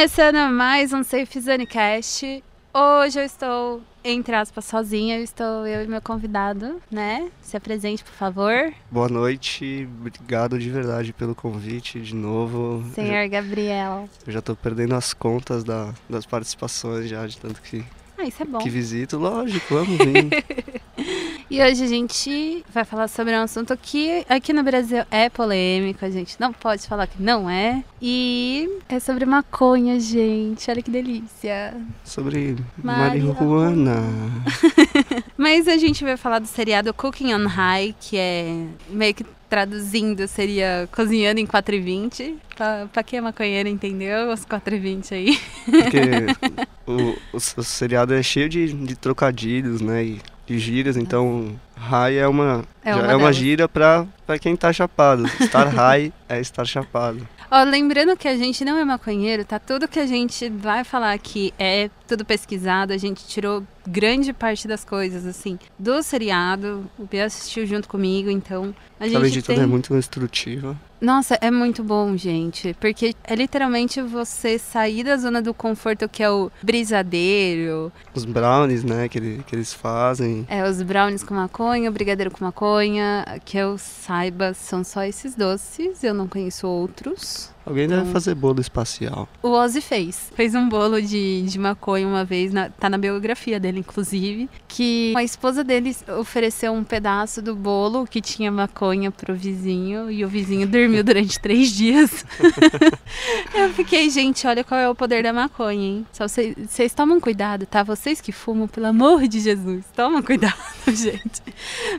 Começando mais um Safe Zone Cast. Hoje eu estou, entre aspas, sozinha. Eu estou eu e meu convidado, né? Se apresente, por favor. Boa noite, obrigado de verdade pelo convite de novo. Senhor Gabriel. Eu já tô perdendo as contas da, das participações já, de tanto que, Ah, isso é bom. que visito. Lógico, vamos vir. E hoje a gente vai falar sobre um assunto que aqui no Brasil é polêmico, a gente não pode falar que não é. E é sobre maconha, gente. Olha que delícia. Sobre Marihuana. marihuana. Mas a gente vai falar do seriado Cooking on High, que é meio que traduzindo seria cozinhando em 4 e 20. Pra, pra quem é maconheiro entendeu os 4 e 20 aí. Porque o, o, o seriado é cheio de, de trocadilhos, né? E de gírias, então high é uma, É uma é uma gíria pra quem tá chapado. Estar high é estar chapado. Ó, lembrando que a gente não é maconheiro, tá? Tudo que a gente vai falar aqui é tudo pesquisado, a gente tirou grande parte das coisas, assim, do seriado. O Bia assistiu junto comigo, então a gente Além de tudo, tem... é muito instrutivo. Nossa, é muito bom, gente. Porque é literalmente você sair da zona do conforto que é o brisadeiro, Os brownies, né, que, ele- que eles fazem. é, os brownies com maconha, o brigadeiro com maconha. Que eu saiba, são só esses doces. Eu não conheço outros. Alguém deve Então- fazer bolo espacial. O Ozzy fez. Fez um bolo de, de maconha uma vez, na- tá na biografia dele, inclusive. Que a esposa dele ofereceu um pedaço do bolo que tinha maconha pro vizinho e o vizinho dormiu durante três dias. Eu fiquei, gente, olha qual é o poder da maconha, hein? Só vocês, tomam cuidado, tá? Vocês que fumam, pelo amor de Jesus, tomam cuidado, gente.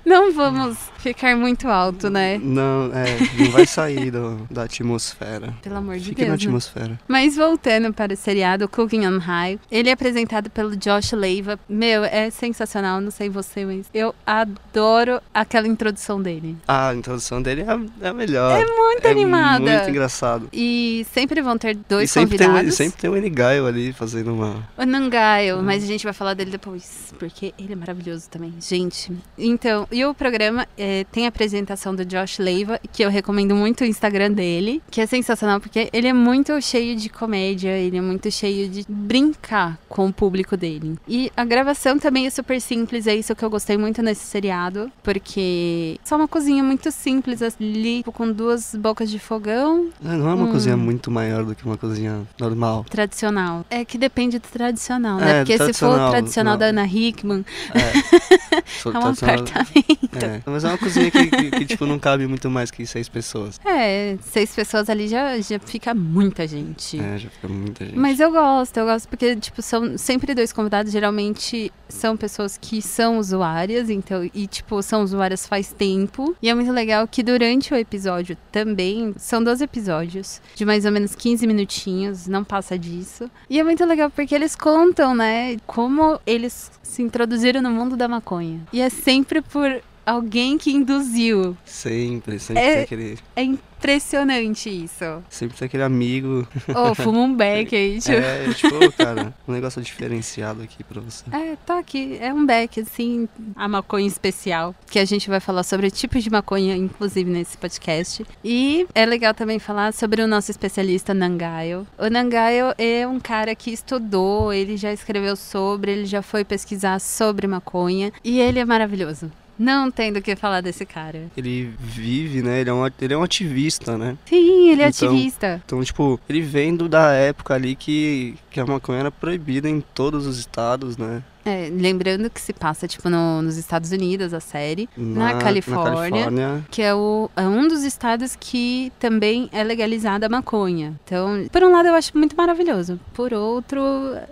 Não vamos ficar muito alto, né? Não, é, não vai sair do- da atmosfera. Pelo amor de Fique na Deus. né? atmosfera. Mas voltando para o seriado Cooking on High, ele é apresentado pelo Josh Leiva. Meu, é sensacional, não sei você, mas eu adoro aquela introdução dele. Ah, a introdução dele é a, é melhor. É muito animada. muito engraçado. E sempre vão ter E dois sempre tem, convidados. o- sempre tem o Enigaio ali fazendo uma. O Nangaio, mas a gente vai falar dele depois, porque ele é maravilhoso também. Gente, então, e o programa é, tem a apresentação do Josh Leiva, que eu recomendo muito o Instagram dele, que é sensacional, porque ele é muito cheio de comédia, ele é muito cheio de brincar com o público dele. E a gravação também é super simples, é isso que eu gostei muito nesse seriado, porque só uma cozinha muito simples ali, tipo, com duas bocas de fogão, Ah, Não é uma Hum. cozinha muito maior do que uma cozinha normal. tradicional. É que depende do tradicional, né? É, Porque se for o tradicional, não. da Ana Hickman, É, é um apartamento. É, mas é uma cozinha que, que, que, tipo, não cabe muito mais que seis pessoas. É, seis pessoas ali já, já fica muita gente. É, já fica muita gente. Mas eu gosto, eu gosto porque, tipo, são sempre dois convidados, geralmente são pessoas que são usuárias, então, e, tipo, são usuárias faz tempo. E é muito legal que durante o episódio também, são 12 episódios, de mais ou menos 15 minutinhos, não passa disso. E é muito legal porque eles contam, né, como eles se introduziram no mundo da maconha. E é sempre por alguém que induziu. Sempre, sempre É- tem aquele. É impressionante isso. Sempre tem aquele amigo. Ô, fuma um beck aí, tipo. É, tipo, cara, um negócio diferenciado aqui pra você. É, tá aqui. É um beck, assim, a maconha especial. Que a gente vai falar sobre tipos de maconha, inclusive, nesse podcast. E é legal também falar sobre o nosso especialista Nangaio. O Nangaio é um cara que estudou, ele já escreveu sobre, ele já foi pesquisar sobre maconha. E ele é maravilhoso. Não tem do que falar desse cara. Ele vive, né? Ele é um, ele é um ativista, né? Sim, ele é Então- ativista. Então, tipo, ele vem do- da época ali que, que a maconha era proibida em todos os estados, né? É, lembrando que se passa, tipo, no- nos Estados Unidos, a série. Na Califórnia. Califórnia. que é, o, é um dos estados que também é legalizada a maconha. Então, por um lado eu acho muito maravilhoso, por outro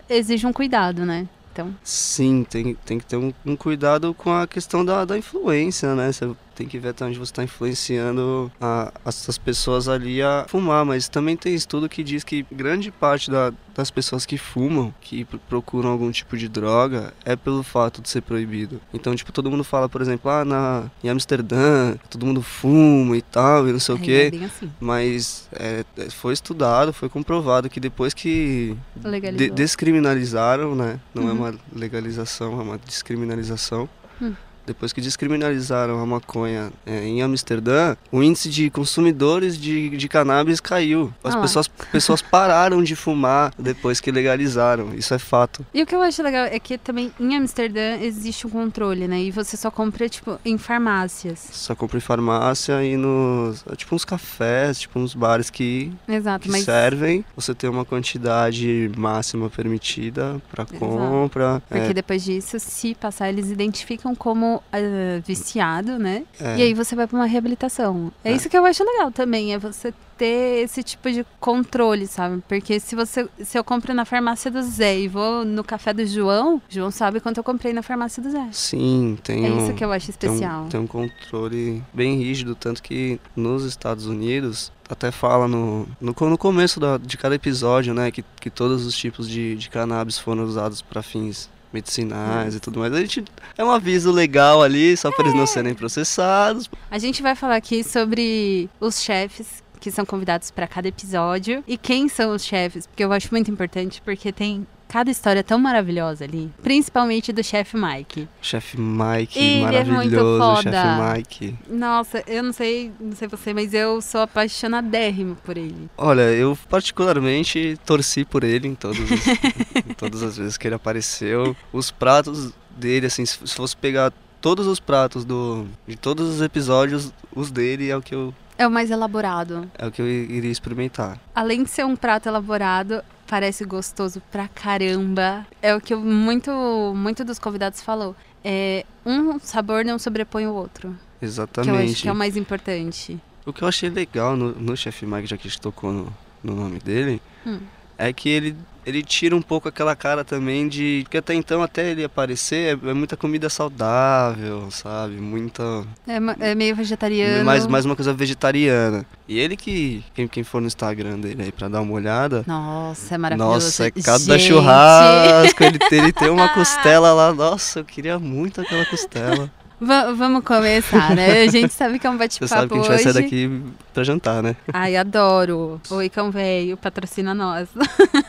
exige um cuidado, né? Então, Sim, tem, tem que ter um, um cuidado com a questão da, da influência, né? Você tem que ver até onde você está influenciando a, essas pessoas ali a fumar. Mas também tem estudo que diz que grande parte da- das pessoas que fumam, que pr- procuram algum tipo de droga, é pelo fato de ser proibido. Então, tipo, todo mundo fala, por exemplo, ah, na, em Amsterdã, todo mundo fuma e tal, e não sei o aí quê. é assim, Mas é, é, foi estudado, foi comprovado que depois que de- descriminalizaram, né? Não é Uhum. uma legalização, é uma descriminalização. Hum. Depois que descriminalizaram a maconha é, em Amsterdã, o índice de consumidores de, de cannabis caiu. As Ah pessoas, pessoas pararam de fumar depois que legalizaram. Isso é fato. E o que eu acho legal é que também em Amsterdã existe um controle, né? E você só compra, tipo, em farmácias. Só compra em farmácia e nos. é Tipo uns cafés, tipo uns bares que, Exato, que mas servem. Você tem uma quantidade máxima permitida para compra. porque É, depois disso, se passar, eles identificam como ah, viciado, né? é. E aí você vai pra uma reabilitação. É, É. isso que eu acho legal também, é você ter esse tipo de controle, sabe? Porque se você se eu compro na farmácia do Zé e vou no café do João, João sabe quanto eu comprei na farmácia do Zé. Sim, tem É um, isso que eu acho tem um- especial. Tem um, controle bem rígido, tanto que nos Estados Unidos até fala no, no, no começo da- de cada episódio, né, que, que todos os tipos de, de cannabis foram usados para fins medicinais e tudo mais. A gente é um aviso legal ali, só para eles não serem processados. A gente vai falar aqui sobre os chefes que são convidados para cada episódio e quem são os chefes, porque eu acho muito importante, porque tem cada história tão maravilhosa ali, principalmente do chefe Mike. Chefe Mike, Ele é muito maravilhoso, foda. chefe Mike. Nossa, eu não sei, não sei você, mas eu sou apaixonadérrimo por ele. Olha, eu particularmente torci por ele em todas as, em todas as vezes que ele apareceu. Os pratos dele, assim, se se fosse pegar todos os pratos do, de todos os episódios, os dele é o que eu, É o mais elaborado. é o que eu iria experimentar. Além de ser um prato elaborado, parece gostoso pra caramba. É o que muito, muito dos convidados falou. É, um sabor não sobrepõe o outro. Que eu acho Exatamente. que é o mais importante. O que eu achei legal no, no Chef Mike, já que a gente tocou no, no nome dele, Hum. É que ele, ele tira um pouco aquela cara também de. Porque até então, até ele aparecer, é, é muita comida saudável, sabe? Muita. É, é meio vegetariano. Mais, mais uma coisa vegetariana. E ele que. Quem, quem for no Instagram dele aí pra dar uma olhada. Nossa, é maravilhoso. Nossa, é cada Gente, churrasco. Ele, ele tem uma costela lá. Nossa, eu queria muito aquela costela. Va- vamos começar, né? A gente sabe que é um Você bate-papo sabe que a gente hoje. vai sair daqui pra jantar, né? Ai, adoro. Oi, cão velho, patrocina nós.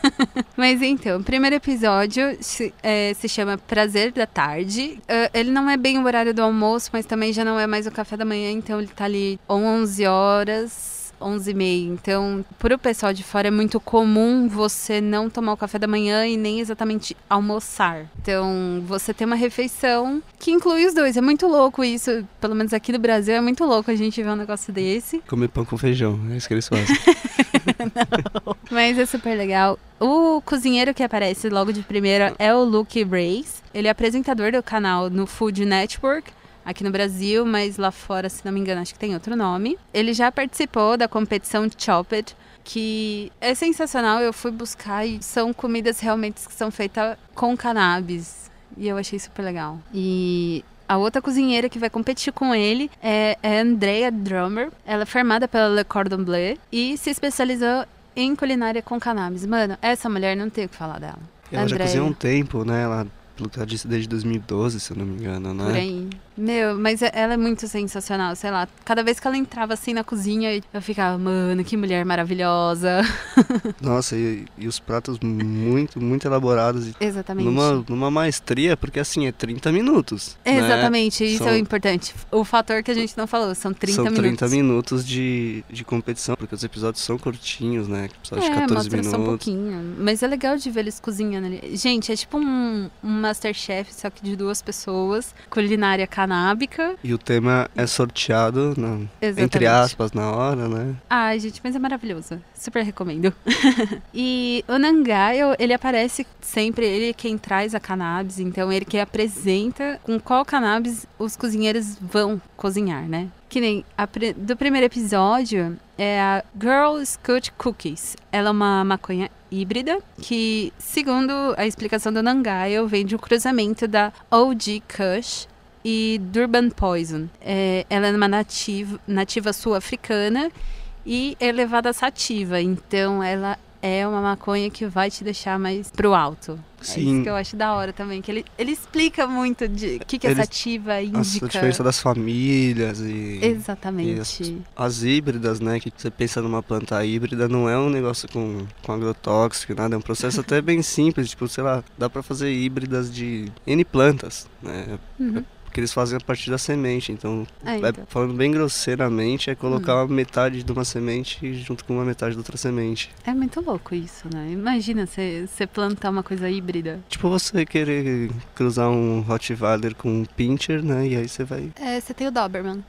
Mas então, o primeiro episódio se, é, se chama Prazer da Tarde. Ah, ele não é bem o horário do almoço, mas também já não é mais o café da manhã, então ele tá ali 11 horas. 11 e meia. Então, pro pessoal de fora é muito comum você não tomar o café da manhã e nem exatamente almoçar. Então, você tem uma refeição que inclui os dois. É muito louco isso. Pelo menos aqui no Brasil é muito louco a gente ver um negócio desse. Comer pão com feijão, é isso que eles fazem. Mas é super legal. O cozinheiro que aparece logo de primeira é o Luke Brace. Ele é apresentador do canal no Food Network, aqui no Brasil, mas lá fora, se não me engano, acho que tem outro nome. Ele já participou da competição Chopped, que é sensacional. Eu fui buscar e são comidas realmente que são feitas com cannabis. E eu achei super legal. E a outra cozinheira que vai competir com ele é, é a Andrea Drummer. Ela é formada pela Le Cordon Bleu e se especializou em culinária com cannabis. Mano, essa mulher não tem o que falar dela. Ela já Andréia. cozinha há um tempo, né? Ela, pelo que ela disse, desde 2012, se eu não me engano, né? Por aí. Meu, mas é- ela é muito sensacional, sei lá. Cada vez que ela entrava assim na cozinha, eu ficava, mano, que mulher maravilhosa. Nossa, e, e os pratos muito, muito elaborados. Exatamente. Numa, numa maestria, porque assim, é 30 minutos. né? Exatamente, isso é São- o importante. O fator que a gente não falou, são 30 São 30 minutos. minutos de, de competição, porque os episódios são curtinhos, né? Episódio de É, 14 mostra só um minutos. pouquinho. Mas é legal de ver eles cozinhando ali. Gente, é tipo um, um Masterchef, só que de duas pessoas. Culinária canábica. E o tema é sorteado, na- entre aspas, na hora, né? Ai, gente, mas é maravilhoso. Super recomendo. e o Nangayo, ele aparece sempre, ele é quem traz a cannabis, então ele que apresenta com qual cannabis os cozinheiros vão cozinhar, né? Que nem a do primeiro episódio é a Girl Scout Cookies. Ela é uma maconha híbrida que, segundo a explicação do Nangayo, vem de um cruzamento da OG Kush e Durban Poison. É, ela é uma nativa, nativa sul-africana e é levada sativa. Então ela é uma maconha que vai te deixar mais pro alto. É isso Sim. que eu acho da hora também. Que ele, ele explica muito de o que, que é Ele- sativa, A, indica. a diferença das famílias e. Exatamente. e as, as híbridas, né? Que você pensa numa planta híbrida, não é um negócio com, com agrotóxico, nada. É um processo até bem simples. Tipo, sei lá, dá pra fazer híbridas de N plantas, né? Uhum. Porque eles fazem a partir da semente, então, É, é, então. falando bem grosseiramente, é colocar Hum. metade de uma semente junto com uma metade da outra semente. É muito louco isso, né? Imagina você você plantar uma coisa híbrida. Tipo você querer cruzar um Rottweiler com um Pinscher, né? E aí você vai. É, você tem o Doberman.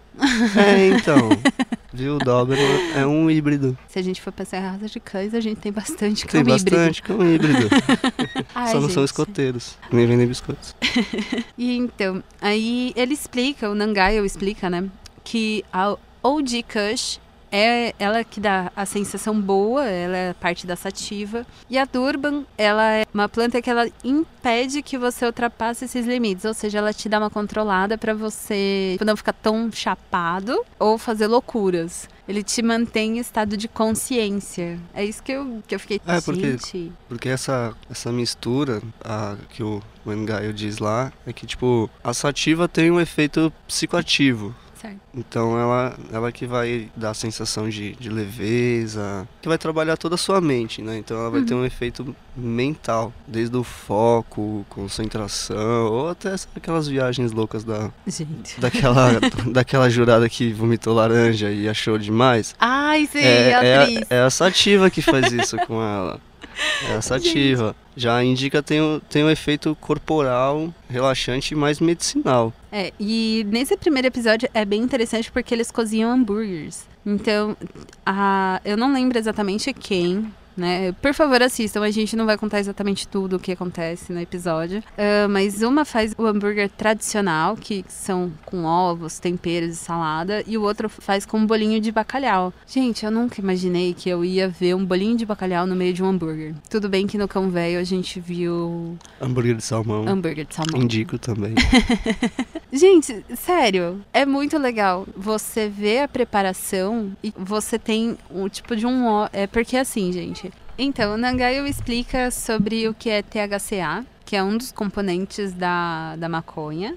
É, então. Viu? O Doberman é um híbrido. Se a gente for em raça de cães, a gente tem bastante Tem cão híbrido. bastante cão híbrido. Ai, Só não são gente. escoteiros. Nem vendem biscoitos. E então, aí ele explica, o Nangayo explica, né, que a OG Kush é ela que dá a sensação boa, ela é parte da sativa. E a Durban, ela é uma planta que ela impede que você ultrapasse esses limites, ou seja, ela te dá uma controlada para você não ficar tão chapado ou fazer loucuras. Ele te mantém em estado de consciência. É isso que eu, que eu fiquei, É, porque- gente... Porque essa, essa mistura a, que o Wengaio diz lá é que, tipo, a sativa tem um efeito psicoativo. Certo. Então ela, ela que vai dar a sensação de, de leveza, que vai trabalhar toda a sua mente, né? Então ela vai ter um efeito mental, desde o foco, concentração, ou até aquelas viagens loucas da, Gente... daquela, daquela jurada que vomitou laranja e achou demais. Ai, sim, É, é, a- é a sativa que faz isso com ela. É a sativa. Já indica tem tem um efeito corporal, relaxante e mais medicinal. É, e nesse primeiro episódio é bem interessante porque eles cozinham hambúrgueres. Então, a, eu não lembro exatamente quem, né? Por favor, assistam. A gente não vai contar exatamente tudo o que acontece no episódio. Ah, mas uma faz o hambúrguer tradicional, que são com ovos, temperos e salada. E o outro faz com um bolinho de bacalhau. Gente, eu nunca imaginei que eu ia ver um bolinho de bacalhau no meio de um hambúrguer. Tudo bem que no Cão Velho a gente viu Hambúrguer de salmão. hambúrguer de salmão. Indico também. Gente, sério, é muito legal você ver a preparação e você tem um tipo de um é porque assim, gente. Então, o Nangayo explica sobre o que é THCA, que é um dos componentes da, da maconha,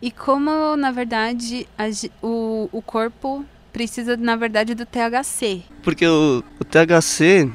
e como, na verdade, a o, o corpo precisa, na verdade, do THC. Porque o, o THC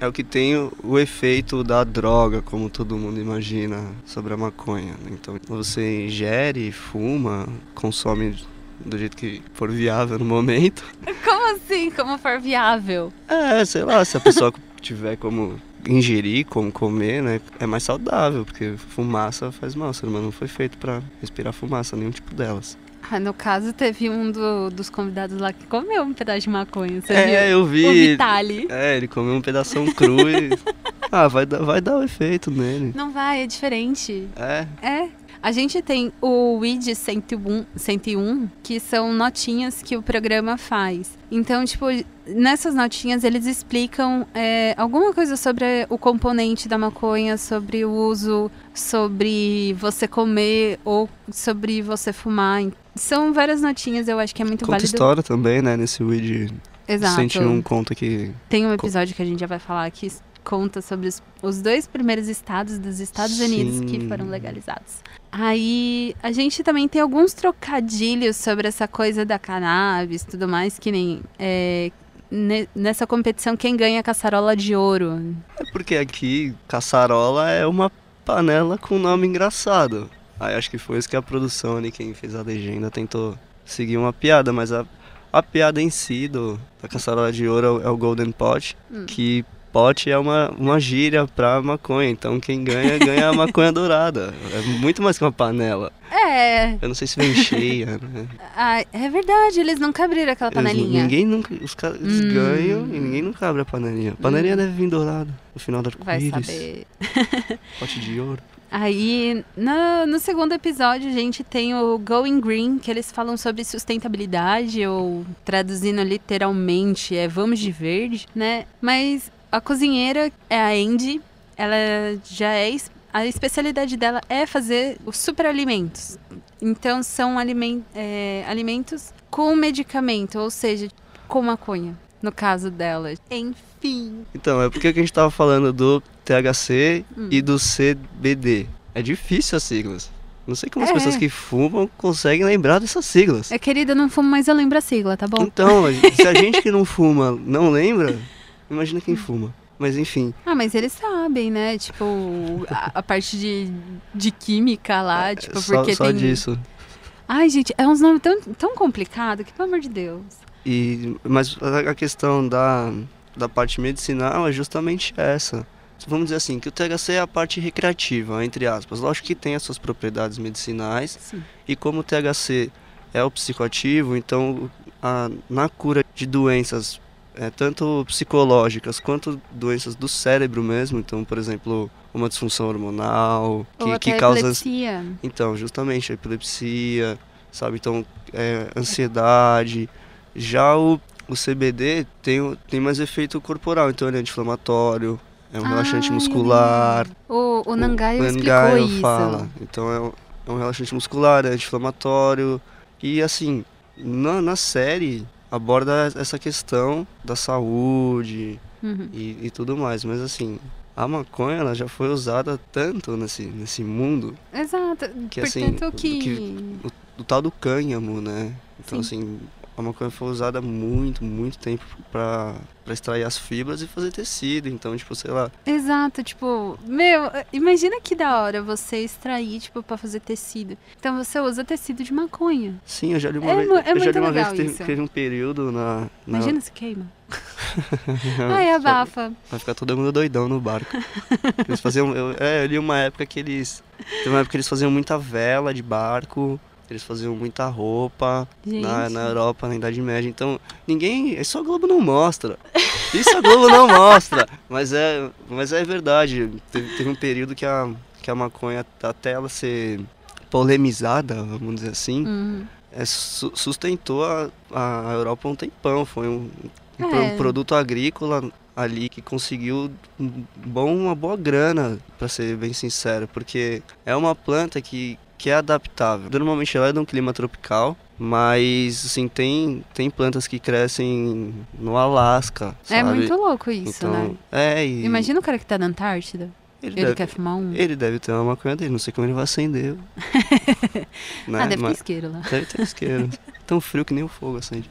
é o que tem o, o efeito da droga, como todo mundo imagina sobre a maconha. Então você ingere, fuma, consome do jeito que for viável no momento. Como assim? Como for viável? É, sei lá, se a pessoa tiver como ingerir, como comer, né, é mais saudável, porque fumaça faz mal, o ser humano não foi feito pra respirar fumaça, nenhum tipo delas. Ah, no caso, teve um do- dos convidados lá que comeu um pedaço de maconha. Você é, viu? eu O vi. Vitali. É, ele comeu um pedaço cru e. Ah, vai dar, vai dar o efeito nele. Não vai, é diferente. É. É. A gente tem o WID 101, 101, que são notinhas que o programa faz. Então, tipo, nessas notinhas eles explicam é, alguma coisa sobre o componente da maconha, sobre o uso, sobre você comer ou sobre você fumar. São várias notinhas, eu acho que é muito Conta válido. história também, né? Nesse Weed Exato. 101 conta que. Tem um episódio que a gente já vai falar que conta sobre os, os dois primeiros estados dos Estados Unidos que Sim. foram legalizados. Aí a gente também tem alguns trocadilhos sobre essa coisa da cannabis e tudo mais, que nem é, nessa competição quem ganha a caçarola de ouro. É porque aqui caçarola é uma panela com nome engraçado. Aí acho que foi isso que a produção ali, quem fez a legenda, tentou seguir uma piada, mas a, a piada em si do, da caçarola de ouro é o Golden Pot, Hum. que pot é uma, uma gíria pra maconha, então quem ganha, ganha a maconha dourada. É muito mais que uma panela. É, Eu não sei se vem cheia, né? ah, é verdade, eles nunca abriram aquela Eles- panelinha. ninguém nunca. Os caras eles Hum. ganham e ninguém nunca abre a panelinha. A panelinha deve vir dourada no final Vai arco-íris. saber. Pote de ouro. Aí, no, no segundo episódio, a gente tem o Going Green, que eles falam sobre sustentabilidade, ou traduzindo literalmente, é vamos de verde, né? Mas a cozinheira é a Andy, ela já é. A especialidade dela é fazer os superalimentos. Então, são alimen- é, alimentos com medicamento, ou seja, com maconha, no caso dela. Enfim. Então, é porque que a gente tava falando do THC Hum. e do CBD. É difícil as siglas. Não sei como as É. pessoas que fumam conseguem lembrar dessas siglas. É, querida, eu não fumo, mas eu lembro a sigla, tá bom? Então, se a gente que não fuma não lembra, imagina quem fuma. Mas enfim, Ah, mas eles sabem, né? Tipo, a, a parte de, de química lá, tipo, É, só, porque só tem. disso. Ai, gente, é uns nomes tão, tão complicado que, pelo amor de Deus. E, mas a a questão da, da parte medicinal é justamente essa. Vamos dizer assim, que o THC é a parte recreativa, entre aspas. Lógico que tem as suas propriedades medicinais, Sim. e como o THC é o psicoativo, então a- na cura de doenças é, tanto psicológicas quanto doenças do cérebro mesmo, então, por exemplo, uma disfunção hormonal Ou que, até que causa epilepsia. então, justamente a epilepsia, sabe? Então, é, ansiedade. Já o, o CBD tem, tem mais efeito corporal, então ele é anti-inflamatório, é um relaxante Ah, eu muscular. O, o Nangaio o explicou Nangaio isso. fala. Então é um, é um relaxante muscular, é anti-inflamatório. E assim, na, na série aborda essa questão da saúde Uhum. e, e tudo mais. Mas assim, a maconha ela já foi usada tanto nesse, nesse mundo Exato. Que, assim, Portanto, que... que- o tal do cânhamo, né? Então, Sim. assim, a maconha foi usada muito, muito tempo pra, pra extrair as fibras e fazer tecido. Então, tipo, sei lá, Exato, tipo, meu, imagina que da hora você extrair, tipo, pra fazer tecido. Então você usa tecido de maconha. sim, eu já li uma É vez, é eu já li uma vez que teve, teve um período na... na Imagina se queima. Ai, abafa. Vai ficar todo mundo doidão no barco. Eles faziam. Eu, é, eu li uma época que eles. Teve uma época que eles faziam muita vela de barco. Eles faziam muita roupa na, na Europa, na Idade Média. Então, ninguém. Isso a Globo não mostra. Isso a Globo não mostra. Mas é, mas é verdade. Teve, teve um período que a, que a maconha, até ela ser polemizada, vamos dizer assim, Uhum. é, su- sustentou a, a Europa um tempão. Foi um, um É. um produto agrícola ali que conseguiu um bom, uma boa grana, para ser bem sincero, porque é uma planta que, que é adaptável. Normalmente ela é de um clima tropical, mas assim tem tem plantas que crescem no Alasca, É muito louco isso, então, né? é e Imagina o cara que tá na Antártida. ele, Ele deve, quer fumar um. ele deve ter uma maconha dele, não sei como ele vai acender. né? ah, deve ter Mas- isqueiro lá. deve ter isqueiro. Tão frio que nem o fogo acende.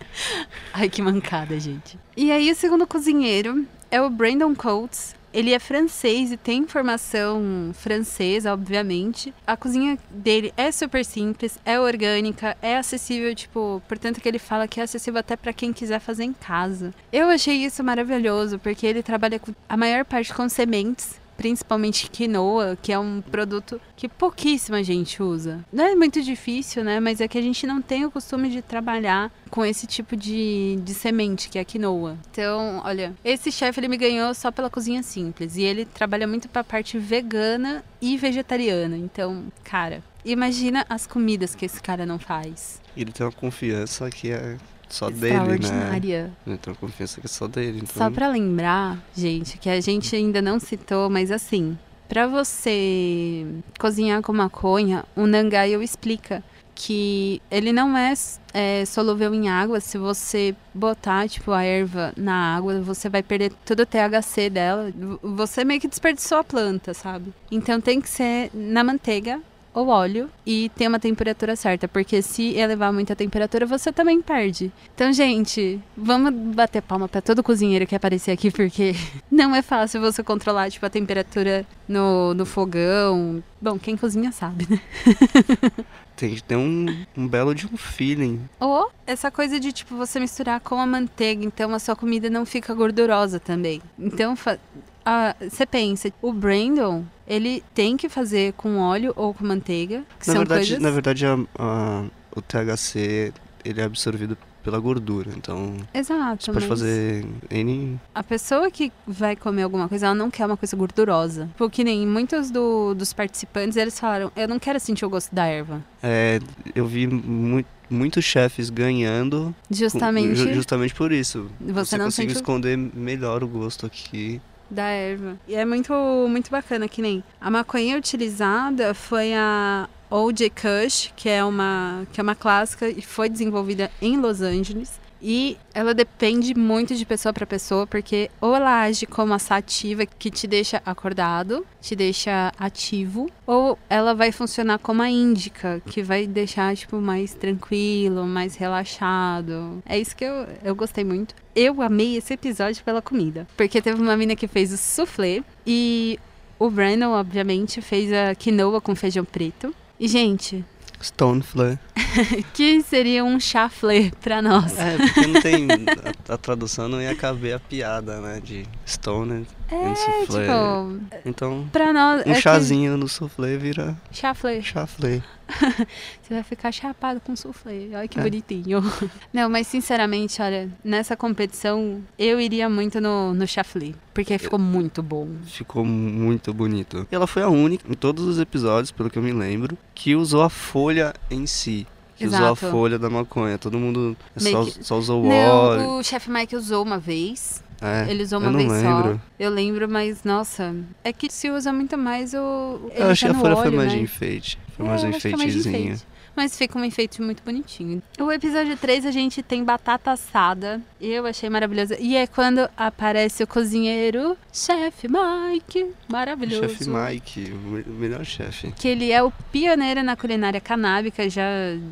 Ai, que mancada, gente. E aí, o segundo cozinheiro é o Brandon Coates. Ele é francês e tem formação francesa, obviamente. A cozinha dele é super simples, é orgânica, é acessível, tipo, portanto que ele fala que é acessível até para quem quiser fazer em casa. Eu achei isso maravilhoso, porque ele trabalha a maior parte com sementes, principalmente quinoa, que é um produto que pouquíssima gente usa. Não é muito difícil, né? Mas é que a gente não tem o costume de trabalhar com esse tipo de, de semente, que é a quinoa. Então, olha, esse chefe ele me ganhou só pela cozinha simples. E ele trabalha muito pra parte vegana e vegetariana. Então, cara, imagina as comidas que esse cara não faz. Ele tem uma confiança que é só dele, né? Uma confiança que é só dele. Então... Só pra lembrar, gente, que a gente ainda não citou, mas assim, pra você cozinhar com maconha, o Nangayo explica que ele não é, é, solúvel em água. Se você botar, tipo, a erva na água, você vai perder todo o THC dela. Você meio que desperdiçou a planta, sabe? Então tem que ser na manteiga ou óleo e ter uma temperatura certa, porque se elevar muito a temperatura, você também perde. Então, gente, vamos bater palma pra todo cozinheiro que aparecer aqui, porque não é fácil você controlar, tipo, a temperatura no, no fogão. Bom, quem cozinha sabe, né? Tem que ter um, um belo de um feeling. Ou essa coisa de, tipo, você misturar com a manteiga, então a sua comida não fica gordurosa também. Então, você pensa, o Brandon, ele tem que fazer com óleo ou com manteiga, que Na são verdade, coisas... na verdade a- a- o THC ele é absorvido pela gordura. Então Exato, você pode fazer N. a pessoa que vai comer alguma coisa, ela não quer uma coisa gordurosa. Porque nem muitos do- dos participantes, eles falaram, eu não quero sentir o gosto da erva. É, eu vi mu muitos chefes ganhando Justamente ju- justamente por isso. Você não consegue esconder melhor o gosto aqui. Da erva. E é muito, muito bacana, que nem a maconha utilizada foi a OJ Kush, que é uma, que é uma clássica e foi desenvolvida em Los Angeles. E ela depende muito de pessoa para pessoa, porque ou ela age como a sativa, que te deixa acordado, te deixa ativo, ou ela vai funcionar como a índica, que vai deixar, tipo, mais tranquilo, mais relaxado. É isso que eu, eu gostei muito. Eu amei esse episódio pela comida, porque teve uma mina que fez o soufflé e o Brandon, obviamente, fez a quinoa com feijão preto. E, gente, Stone Flare. que seria um chaflé pra nós. É, porque não tem. A, a tradução não ia caber a piada, né? De Stone É, and soufflé. tipo, Então, pra nós. um é que- chazinho no soufflé vira Chaflé. chaflé. Você vai ficar chapado com soufflé. Olha que É. bonitinho. Não, mas sinceramente, olha, nessa competição eu iria muito no, no chaflé. Porque ficou muito bom. Ficou muito bonito. E ela foi a única, em todos os episódios, pelo que eu me lembro, que usou a folha em si. Que usou a Exato. folha da maconha. Todo mundo só, que- só usou o óleo. Não, o chefe Mike usou uma vez. É, Ele usou eu uma não vez lembro. só. Eu lembro, mas nossa, é que se usa muito mais o. ele Eu achei tá que a folha foi óleo, mais né? de enfeite. Foi É, mais um Mas fica um enfeite muito bonitinho. O episódio 3 a gente tem batata assada. Eu achei maravilhoso. E é quando aparece o cozinheiro, chefe Mike. Maravilhoso. Chefe Mike, o me- melhor chefe. Que ele é o pioneiro na culinária canábica, já,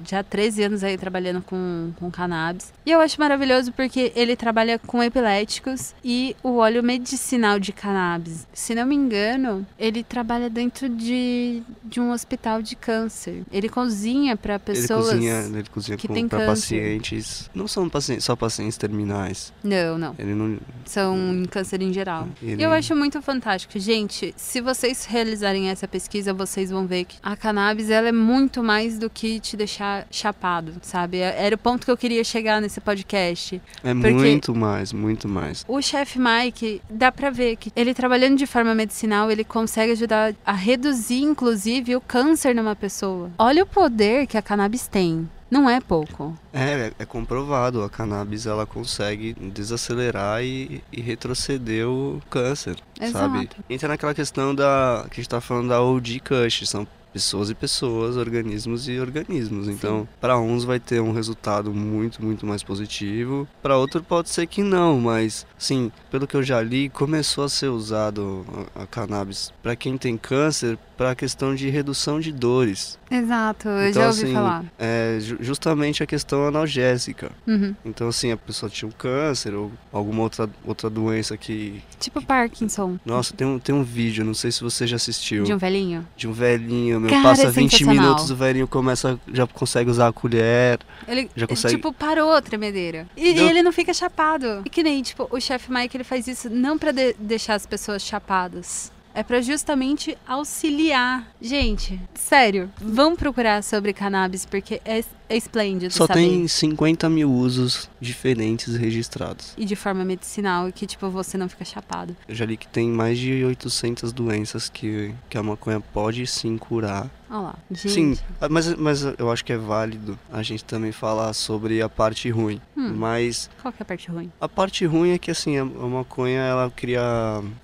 já há 13 anos aí trabalhando com, com cannabis. E eu acho maravilhoso porque ele trabalha com epiléticos e o óleo medicinal de cannabis. Se não me engano, ele trabalha dentro de, de um hospital de câncer. Ele cozinha para pessoas. Ele cozinha, ele cozinha que com, tem pra pacientes. Não são pacientes, só pacientes terminais. Não, não. Ele não. São em câncer em geral. Ele- E eu acho muito fantástico. Gente, se vocês realizarem essa pesquisa, vocês vão ver que a cannabis ela é muito mais do que te deixar chapado, sabe? Era o ponto que eu queria chegar nesse podcast. É muito mais, muito mais. O chefe Mike, dá pra ver que ele trabalhando de forma medicinal, ele consegue ajudar a reduzir, inclusive, o câncer numa pessoa. Olha o poder que a cannabis tem. Não é pouco. É, é, comprovado. A cannabis ela consegue desacelerar e, e retroceder o câncer, sabe? Exato. Entra naquela questão da que a gente tá falando da OG Kush, são pessoas e pessoas, organismos e organismos. Então, para uns vai ter um resultado muito, muito mais positivo, para outro pode ser que não, mas assim, pelo que eu já li, começou a ser usado a, a cannabis para quem tem câncer para a questão de redução de dores. Exato, eu Então, já ouvi assim, falar. É ju- justamente a questão analgésica. Uhum. Então, assim, a pessoa tinha um câncer ou alguma outra, outra doença que. Tipo Parkinson, Nossa, tem um, tem um vídeo, não sei se você já assistiu. de um velhinho. de um velhinho, meu. Cara, passa é 20 sensacional. minutos, o velhinho começa, já consegue usar a colher. Ele, Já consegue- tipo, parou a tremedeira. E, e ele não fica chapado. E que nem, tipo, o chefe Mike, ele faz isso não pra de- deixar as pessoas chapadas. É pra justamente auxiliar. Gente, sério, vão procurar sobre cannabis, porque é esplêndido Só saber. tem 50 mil usos diferentes registrados. E de forma medicinal, e que, tipo, você não fica chapado. Eu já li que tem mais de 800 doenças que, que a maconha pode sim curar. Olha lá, gente. Sim, mas, mas eu acho que é válido a gente também falar sobre a parte ruim. Hum. Mas Qual que é a parte ruim? A parte ruim é que assim, a maconha ela cria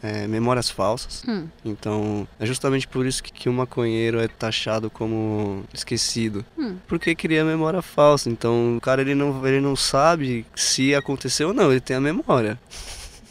é, memórias falsas. Hum. Então, é justamente por isso que, que o maconheiro é taxado como esquecido. Hum. Porque cria memória falsa. Então, o cara ele não, ele não sabe se aconteceu ou não, ele tem a memória.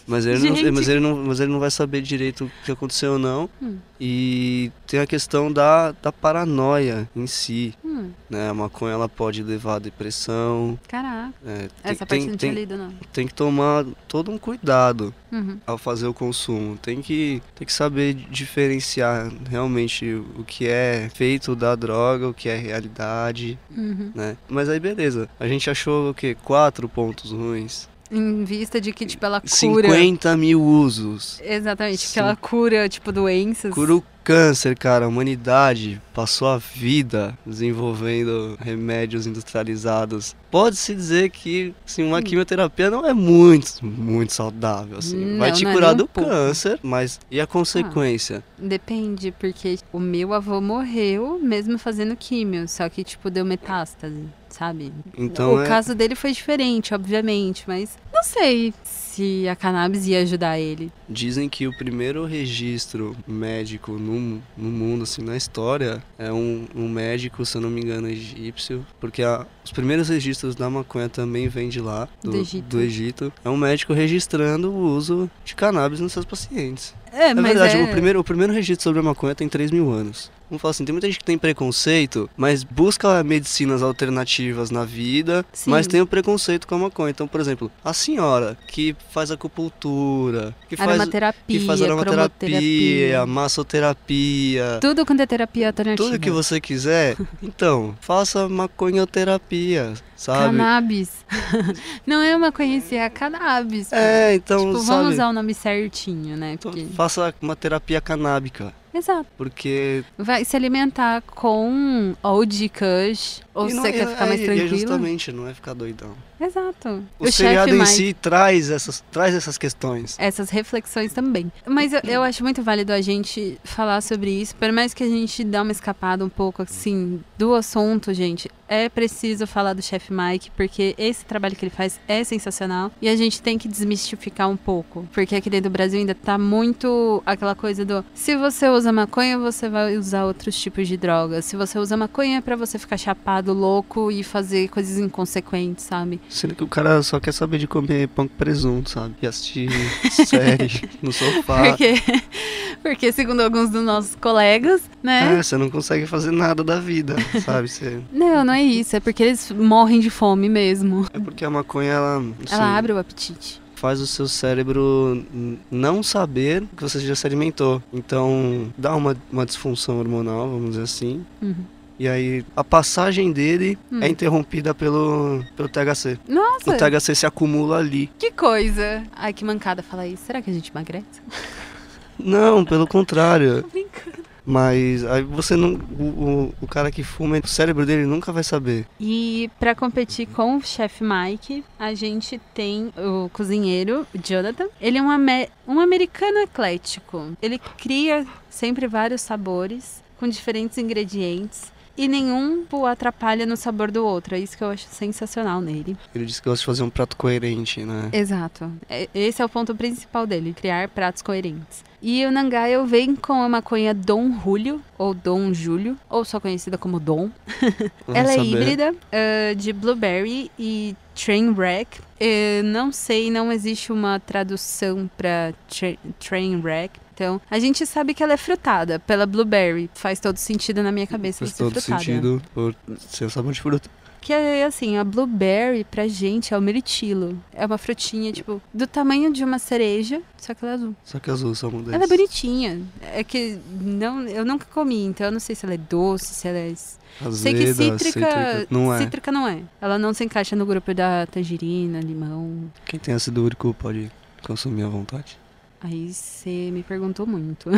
Mas ele, Gente. não, mas, ele não, mas ele não vai saber direito o que aconteceu ou não. Hum. E tem a questão da, da paranoia em si. Hum. Né? A maconha ela pode levar à depressão. Caraca, é, tem, essa parte tem, não tem, tinha lido, não. tem que tomar todo um cuidado Uhum. ao fazer o consumo. Tem que, tem que saber diferenciar realmente o que é feito da droga, o que é realidade, Uhum. né? Mas aí beleza. A gente achou o quê? Quatro pontos ruins. Em vista de que, tipo, ela cura. 50 mil usos. Exatamente, que Sim. ela cura, tipo, doenças. Cura o câncer, cara. A humanidade passou a vida desenvolvendo remédios industrializados. Pode-se dizer que assim, uma Hum. quimioterapia não é muito, muito saudável. Assim. Vai Não, te não é curar um do pouco. câncer, mas e a consequência? Depende, porque o meu avô morreu mesmo fazendo químio, só que, tipo, deu metástase, sabe? Então o é- caso dele foi diferente, obviamente, mas não sei se a cannabis ia ajudar ele. Dizem que o primeiro registro médico no, no mundo, assim, na história, é um, um médico, se eu não me engano, egípcio, porque a- os primeiros registros da maconha também vêm de lá, do, Do Egito. do Egito. É um médico registrando o uso de cannabis nos seus pacientes. É, É mas verdade, é... o, primeiro, o primeiro registro sobre a maconha tem 3 mil anos. Vamos falar assim, tem muita gente que tem preconceito, mas busca medicinas alternativas na vida, Sim. mas tem o preconceito com a maconha. Então, por exemplo, a senhora que faz acupuntura, que faz, que faz aromaterapia, massoterapia, Tudo quanto é terapia alternativa. tudo que você quiser, então, faça maconhoterapia, sabe? Cannabis. Não é uma conhecer, é cannabis. É, então, tipo, sabe? vamos usar o nome certinho, né? Então, Porque... faça uma terapia canábica, Exato. porque Vai se alimentar com Old Kush, ou E se não você é- quer ficar mais é- e é tranquilo. justamente, não é ficar doidão. Exato. O, chefe seriado em Mike- si traz essas, traz essas questões. essas reflexões também. Mas eu, eu acho muito válido a gente falar sobre isso, por mais que a gente dá uma escapada um pouco assim do assunto, gente. É preciso falar do chefe Mike, porque esse trabalho que ele faz é sensacional e a gente tem que desmistificar um pouco, porque aqui dentro do Brasil ainda tá muito aquela coisa do se você usa maconha, você vai usar outros tipos de drogas. Se você usa maconha é pra você ficar chapado, louco e fazer coisas inconsequentes, sabe? Sendo que o cara só quer saber de comer pão com presunto, sabe? E assistir série no sofá. Porque, porque segundo alguns dos nossos colegas, né? É, você não consegue fazer nada da vida, sabe? Você... Não, não é isso. É porque eles morrem de fome mesmo. É porque a maconha, ela, assim, Ela abre o apetite. faz o seu cérebro não saber que você já se alimentou. Então, dá uma, uma disfunção hormonal, vamos dizer assim. Uhum. E aí, a passagem dele Hum. é interrompida pelo, pelo THC. Nossa, O THC se acumula ali. que coisa. Ai, que mancada falar isso. Será que a gente emagrece? Não, pelo contrário. Tô brincando. Mas aí você não. O, o, o cara que fuma, o cérebro dele nunca vai saber. E pra competir com o chefe Mike, a gente tem o cozinheiro, o Jonathan. Ele é um, ame- um americano eclético. Ele cria sempre vários sabores com diferentes ingredientes. E nenhum o atrapalha no sabor do outro. É isso que eu acho sensacional nele. Ele disse que gosta de fazer um prato coerente, né? Exato. É- Esse é o ponto principal dele, criar pratos coerentes. E o Nangaio vem com a maconha Dom Julio, ou Dom Júlio, ou só conhecida como Dom. Ela é saber. híbrida ah, de blueberry e trainwreck. Eh, não sei, não existe uma tradução para trainwreck. Então, a gente sabe que ela é frutada pela blueberry. Faz todo sentido na minha cabeça Faz todo frutada. sentido por ser sabor de fruta. Que é assim, a blueberry pra gente é o meritilo. É uma frutinha, tipo, do tamanho de uma cereja, só que ela é azul. Só que azul são Ela é bonitinha. É que não, eu nunca comi, então eu não sei se ela é doce, se ela é. Azeda, sei que cítrica. Não é. Cítrica não é. Ela não se encaixa no grupo da tangerina, limão. Quem tem ácido úrico pode consumir à vontade. Aí você me perguntou muito.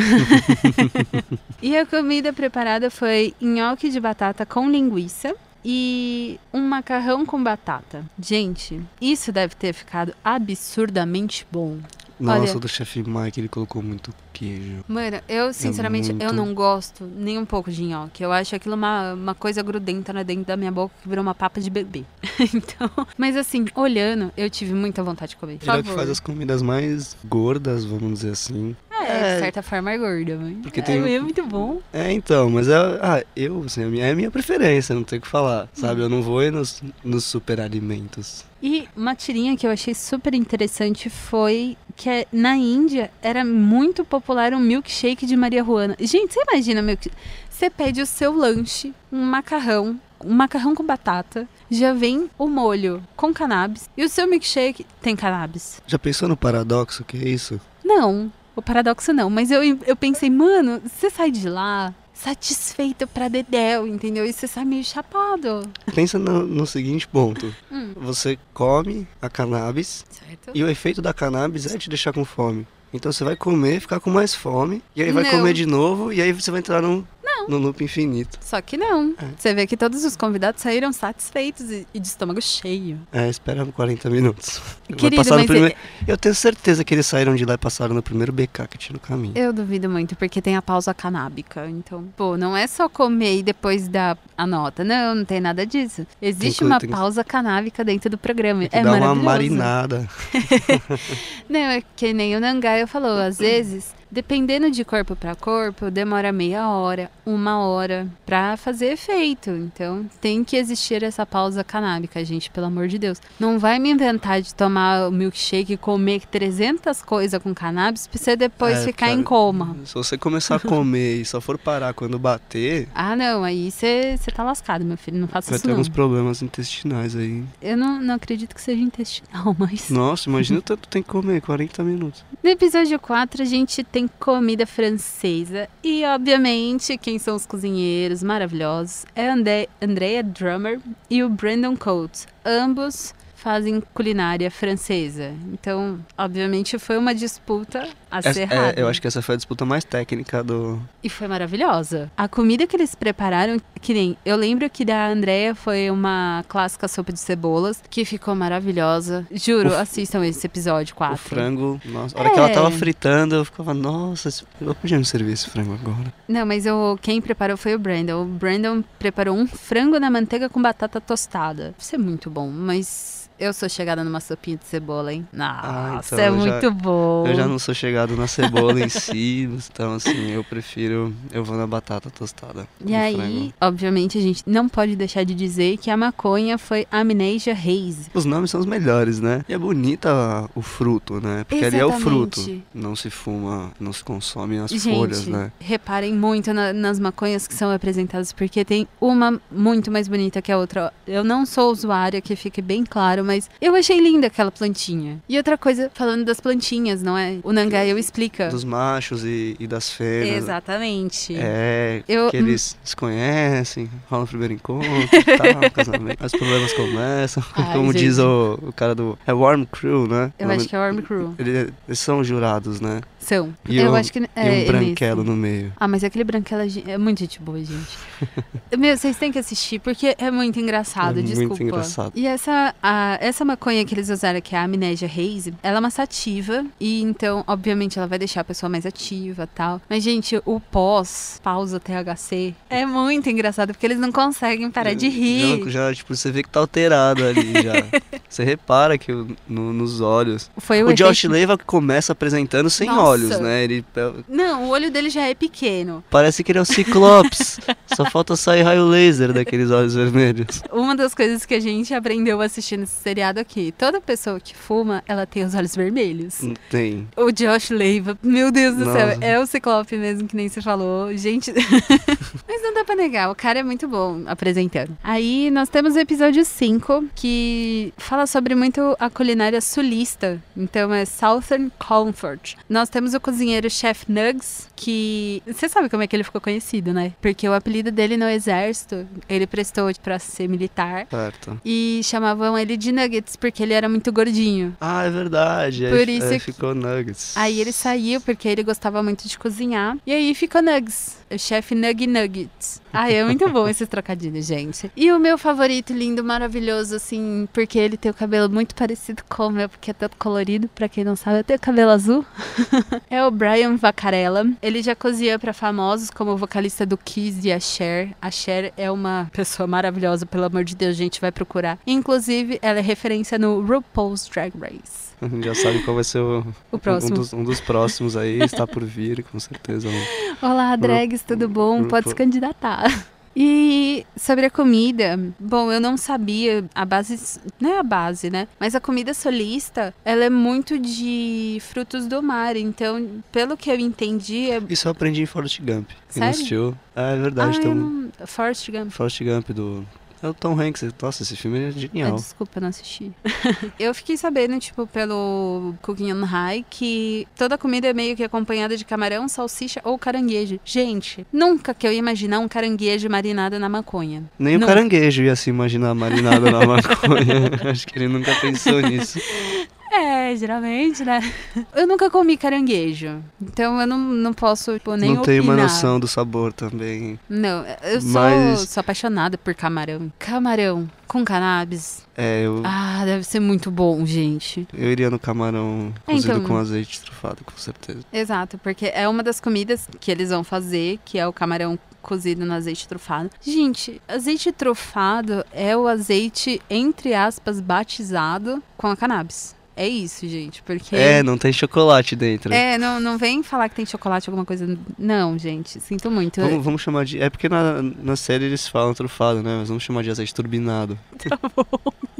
e a comida preparada foi nhoque de batata com linguiça e um macarrão com batata. Gente, isso deve ter ficado absurdamente bom. Nossa, Olha. o do chefe Mike, ele colocou muito queijo. Mano, eu sinceramente eu muito. não gosto nem um pouco de nhoque. Eu acho aquilo uma, uma coisa grudenta na dentro da minha boca que virou uma papa de bebê. então, mas assim, olhando, eu tive muita vontade de comer. Ele é o que faz as comidas mais gordas, vamos dizer assim. É, É. de certa forma é gorda, mas Porque é, tem- é muito bom. É, então, mas é, ah, eu, assim, é a minha preferência, não tem o que falar, sabe? Eu não vou ir nos, nos superalimentos. E uma tirinha que eu achei super interessante foi que é- na Índia era muito popular um milkshake de Maria Juana. Gente, você imagina, milk... você pede o seu lanche, um macarrão, um macarrão com batata, já vem o molho com cannabis e o seu milkshake tem cannabis. Já pensou no paradoxo que é isso? Não, o paradoxo não, mas eu, eu pensei, mano, você sai de lá satisfeito pra dedéu, entendeu? E você sai meio chapado. Pensa no, no seguinte ponto. Hum. Você come a cannabis Certo? e o efeito da cannabis é te deixar com fome. Então você vai comer, ficar com mais fome, e aí vai Não. comer de novo, e aí você vai entrar num, num loop infinito. Só que não. É. Você vê que todos os convidados saíram satisfeitos e, e de estômago cheio. É, espera 40 minutos. Querido, no mas primeiro... Eu tenho certeza que eles saíram de lá e passaram no primeiro BK que tinha no caminho. eu duvido muito, porque tem a pausa canábica. Então, pô, não é só comer e depois dar a nota. Não, não tem nada disso. Existe uma tem pausa canábica dentro do programa. É dar uma marinada. Não, é que nem o Nangaio falou, às vezes dependendo de corpo para corpo, demora meia hora, uma hora para fazer efeito. Então, tem que existir essa pausa canábica, gente, pelo amor de Deus. Não vai me inventar de tomar o milkshake e comer 300 coisas com cannabis pra você depois É, ficar cara, em coma. Se você começar a comer e só for parar quando bater, Ah, não, aí você tá lascado, meu filho. Não faça vai isso ter não. alguns problemas intestinais aí. Eu não, não acredito que seja intestinal, mas. Nossa, imagina o tanto que tem que comer, 40 minutos. No episódio 4, a gente tem comida francesa. E, obviamente, quem são os cozinheiros maravilhosos é a Ande- Andrea Drummer e o Brandon Coates. Ambos fazem culinária francesa. Então, obviamente, foi uma disputa acirrada. é, eu acho que essa foi a disputa mais técnica do. E foi maravilhosa. A comida que eles prepararam, que nem. Eu lembro que da Andrea foi uma clássica sopa de cebolas, que ficou maravilhosa. Juro, O assistam esse episódio 4. O frango. Nossa, a hora que ela É. tava fritando, eu ficava, nossa, eu podia me servir esse frango agora. Não, mas eu, quem preparou foi o Brandon. O Brandon preparou um frango na manteiga com batata tostada. Isso é muito bom, mas eu sou chegada numa sopinha de cebola, hein? Nossa, Ah, então é eu já- muito bom. Eu já não sou chegado na cebola em si, então assim, eu prefiro. Eu vou na batata tostada. E aí, frango. obviamente, a gente não pode deixar de dizer que a maconha foi Amnesia Haze. Os nomes são os melhores, né? E é bonita o fruto, né? Porque ali é o fruto. Exatamente. Não se fuma, não se consome as Gente, folhas, né? reparem muito na- nas maconhas que são apresentadas, porque tem uma muito mais bonita que a outra. Eu não sou usuária, que fique bem claro, mas eu achei linda aquela plantinha. E outra coisa, falando das plantinhas, não é? O Nangayo explica. Dos machos e, e das fêmeas. Exatamente. É, Eu- que eles se conhecem, rola o primeiro encontro tal, casamento. Os problemas começam. Ai, Como diz gente. o, o cara do. É Warm Crew, né? Eu acho que é o Arm Crew. ele- Eles são jurados, né? São. E eu acho que e é, um é branquelo nesse. no meio. Ah, mas aquele branquelo é é muito gente boa, gente. Meu, vocês têm que assistir, porque é muito engraçado, É muito desculpa. engraçado. E essa, a- essa maconha que eles usaram, que é a Amnesia Haze, ela é uma sativa, e então, obviamente, ela vai deixar a pessoa mais ativa tal. Mas, gente, o pós, pausa THC, é muito engraçado, porque eles não conseguem parar de rir. Já, já, tipo, você vê que tá alterado ali já. você repara que no- nos olhos. Foi o, O Josh Leiva começa apresentando sem Nossa. Olhos, né? Ele pe- Não, o olho dele já é pequeno. parece que ele é o Ciclopes. Só falta sair raio laser daqueles olhos vermelhos. Uma das coisas que a gente aprendeu assistindo esse seriado aqui, toda pessoa que fuma, ela tem os olhos vermelhos. Não tem. O Josh Leiva, meu Deus do céu, Nossa. é o Ciclope mesmo, que nem você falou. Gente, mas não dá pra negar, o cara é muito bom apresentando. Aí nós temos o episódio 5, que fala sobre muito a culinária sulista. Então é Southern Comfort. Nós temos o cozinheiro Chef Nugs, que... Você sabe como é que ele ficou conhecido, né? Porque o apelido dele no exército, ele prestou pra ser militar. Certo. E chamavam ele de Nuggets, porque ele era muito gordinho. Ah, é verdade. Por aí, isso que- ficou Nuggets. Aí ele saiu porque ele gostava muito de cozinhar. E aí ficou Nugs, chefe Nug Nuggets. Ai, é muito bom esses trocadilhos, gente. E o meu favorito, lindo, maravilhoso, assim, porque ele tem o cabelo muito parecido com o meu, porque é todo colorido. Pra quem não sabe, eu tenho cabelo azul. é o Brian Vacarella. Ele já cozinha pra famosos, como o vocalista do Kiss e a Cher. A Cher é uma pessoa maravilhosa, pelo amor de Deus, gente, vai procurar. Inclusive, ela é referência no RuPaul's Drag Race. A gente já sabe qual vai ser o, O próximo. Um, dos, um dos próximos aí, está por vir, com certeza. Um- Olá, drags, tudo bom? Pode se candidatar. E sobre a comida, bom, eu não sabia a base, não é a base, né? Mas a comida solista, ela é muito de frutos do mar, então, pelo que eu entendi, é Isso eu aprendi em Forrest Gump. Sério? Ah, é verdade. ah, um não... Forrest Gump. Forrest Gump do... É o Tom Hanks. Nossa, esse filme é Ah, genial. desculpa, eu não assisti. eu fiquei sabendo, tipo, pelo Cooking on High, que toda comida é meio que acompanhada de camarão, salsicha ou caranguejo. Gente, nunca que eu ia imaginar um caranguejo marinado na maconha. Nem Não. o caranguejo ia se imaginar marinado na maconha. Acho que ele nunca pensou nisso. Geralmente, né? Eu nunca comi caranguejo. Então eu não, não posso, tipo, nem não tenho uma noção do sabor também. Não, eu sou, Mas- sou apaixonada por camarão. Camarão com cannabis. É, eu, Ah, deve ser muito bom, gente. eu iria no camarão É, cozido então- com azeite trufado, com certeza. Exato, porque é uma das comidas que eles vão fazer, que é o camarão cozido no azeite trufado. Gente, azeite trufado é o azeite, entre aspas, batizado com a cannabis. É isso, gente, porque... É, não tem chocolate dentro. É, não, não vem falar que tem chocolate, alguma coisa. Não, gente, sinto muito. Vamos, vamos chamar de. É porque na, na série eles falam trufado, né? Mas vamos chamar de azeite turbinado.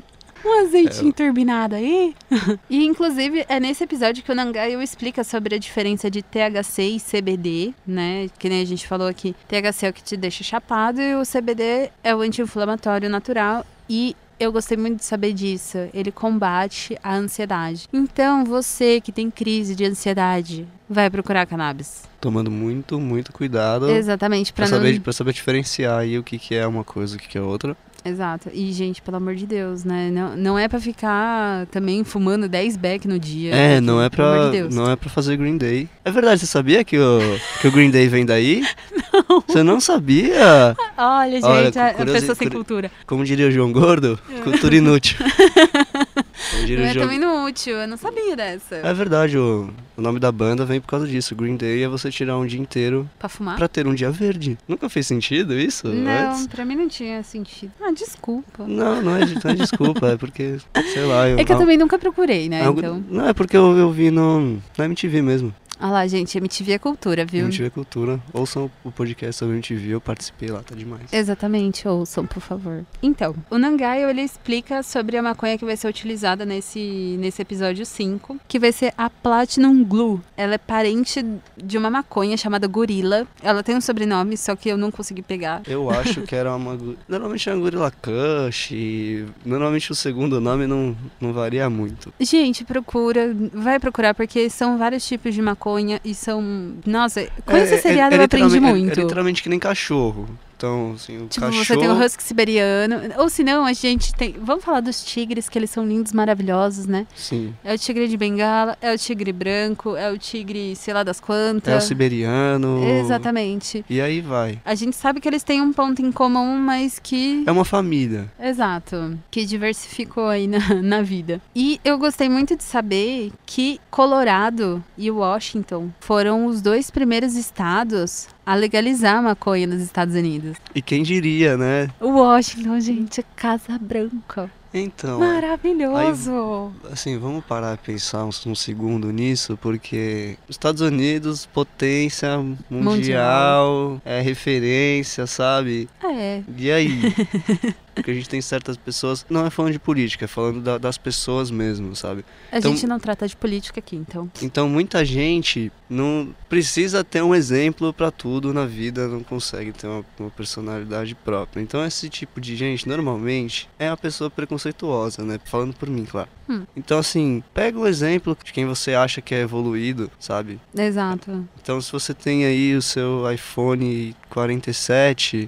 Um azeitinho turbinado aí. e inclusive é nesse episódio que o Nangayo explica sobre a diferença de THC e CBD, né? Que nem a gente falou aqui. THC é o que te deixa chapado e o CBD é o anti-inflamatório natural e eu gostei muito de saber disso. Ele combate a ansiedade. Então, você que tem crise de ansiedade, vai procurar cannabis. Tomando muito, muito cuidado. Exatamente, Pra para não saber, pra saber diferenciar aí o que, que é uma coisa e o que, que é outra. Exato. E, gente, pelo amor de Deus, né? Não, não é pra ficar também fumando 10 beck no dia. É, porque, não é pra, de não é pra fazer Green Day. É verdade, você sabia que o, que o Green Day vem daí? Não. Você não sabia? Olha, gente, Olha, a, pessoa sem cultura. Como diria o João Gordo, cultura inútil. Não é também inútil, eu não sabia dessa. É verdade, o, o nome da banda vem por causa disso. Green Day é você tirar um dia inteiro Pra fumar? pra ter um dia verde. Nunca fez sentido isso? Não, antes? pra mim não tinha sentido. Ah, desculpa. Não, não é, não é desculpa, é porque, sei lá. Eu, É que eu al- também nunca procurei, né? algo- Então. Não, é porque eu, eu vi no, na MTV mesmo. Ah lá, gente, MTV é cultura, viu? MTV Cultura. Ouçam o podcast sobre MTV, eu participei lá, tá demais. Exatamente, ouçam, por favor. Então, o Nangayo, ele explica sobre a maconha que vai ser utilizada nesse, nesse episódio 5, que vai ser a Platinum Glue. Ela é parente de uma maconha chamada Gorila. Ela tem um sobrenome, só que eu não consegui pegar. Eu acho que era uma. Normalmente é uma Gorilla Kush. e Normalmente o segundo nome não, não varia muito. Gente, procura, vai procurar, porque são vários tipos de maconha e são... Nossa, com esse seriado eu aprendi literalmente- muito. É, é literalmente que nem cachorro. Então, assim, o Tipo, cachorro. você tem o husky siberiano. Ou se não, a gente tem. Vamos falar dos tigres, que eles são lindos, maravilhosos, né? Sim. É o tigre de bengala, é o tigre branco, é o tigre, sei lá das quantas. É o siberiano. Exatamente. E aí vai. A gente sabe que eles têm um ponto em comum, mas que. É uma família. Exato. Que diversificou aí na, na vida. E eu gostei muito de saber que Colorado e Washington foram os dois primeiros estados a legalizar a maconha nos Estados Unidos. E quem diria, né? Washington, gente, é Casa Branca. Então. Maravilhoso! Assim, vamos parar e pensar um, um segundo nisso, porque os Estados Unidos, potência mundial, é referência, sabe? É, E aí? Porque a gente tem certas pessoas. Não é falando de política, é falando da- das pessoas mesmo, sabe? a Então- gente não trata de política aqui, então. Então muita gente não precisa ter um exemplo pra tudo na vida, não consegue ter uma, uma personalidade própria. Então esse tipo de gente normalmente é a pessoa preconceituosa, né? Falando por mim, claro. Hum. Então assim, pega o exemplo de quem você acha que é evoluído, sabe? Exato. Então se você tem aí o seu iPhone 47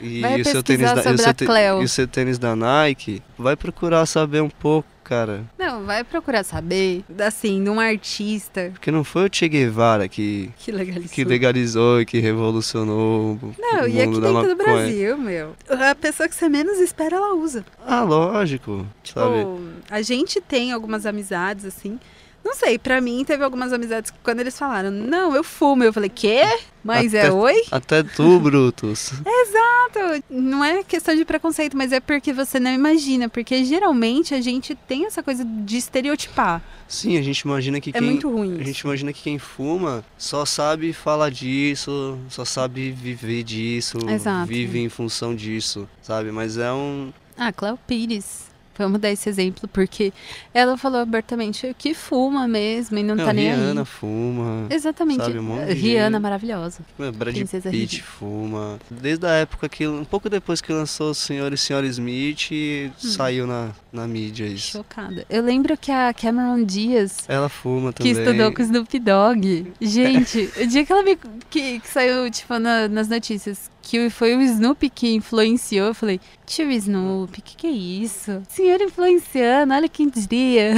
e o seu tênis da, e o seu te- e o seu tênis da Nike, vai procurar saber um pouco, cara. Não, vai procurar saber, assim, de um artista Porque não foi o Che Guevara que que legalizou. que legalizou e que revolucionou o Não, o e aqui mundo da dentro do. Brasil, meu. A pessoa que você menos espera, ela usa. Ah, lógico, sabe? Tipo, a gente tem algumas amizades, assim. Não sei, pra mim teve algumas amizades que quando eles falaram, não, eu fumo. Eu falei, quê? Mas é Até- oi? Até tu, Brutus. Exato. Não é questão de preconceito, mas é porque você não imagina. Porque geralmente a gente tem essa coisa de estereotipar. Sim, a gente imagina que É quem muito ruim. a gente imagina que quem fuma só sabe falar disso, só sabe viver disso, Exato. vive em função disso, sabe? Mas é um Ah, Cléo Pires. Vamos dar esse exemplo, porque ela falou abertamente que fuma mesmo e não Não, tá nem Rihanna aí. fuma, Exatamente. sabe, um Rihanna maravilhosa. Brad Princesa Pitt Rihanna. fuma. Desde a época que, um pouco depois que lançou o Senhor e Senhora Smith, Hum. saiu na, na mídia isso. Chocada. Eu lembro que a Cameron Diaz Ela fuma que também. estudou com o Snoop Dogg. Gente, o dia que ela me. Que, que saiu, tipo, na- nas notícias, que foi o Snoop que influenciou, eu falei, tio Snoop, que que é isso? Senhor influenciando, olha quem diria.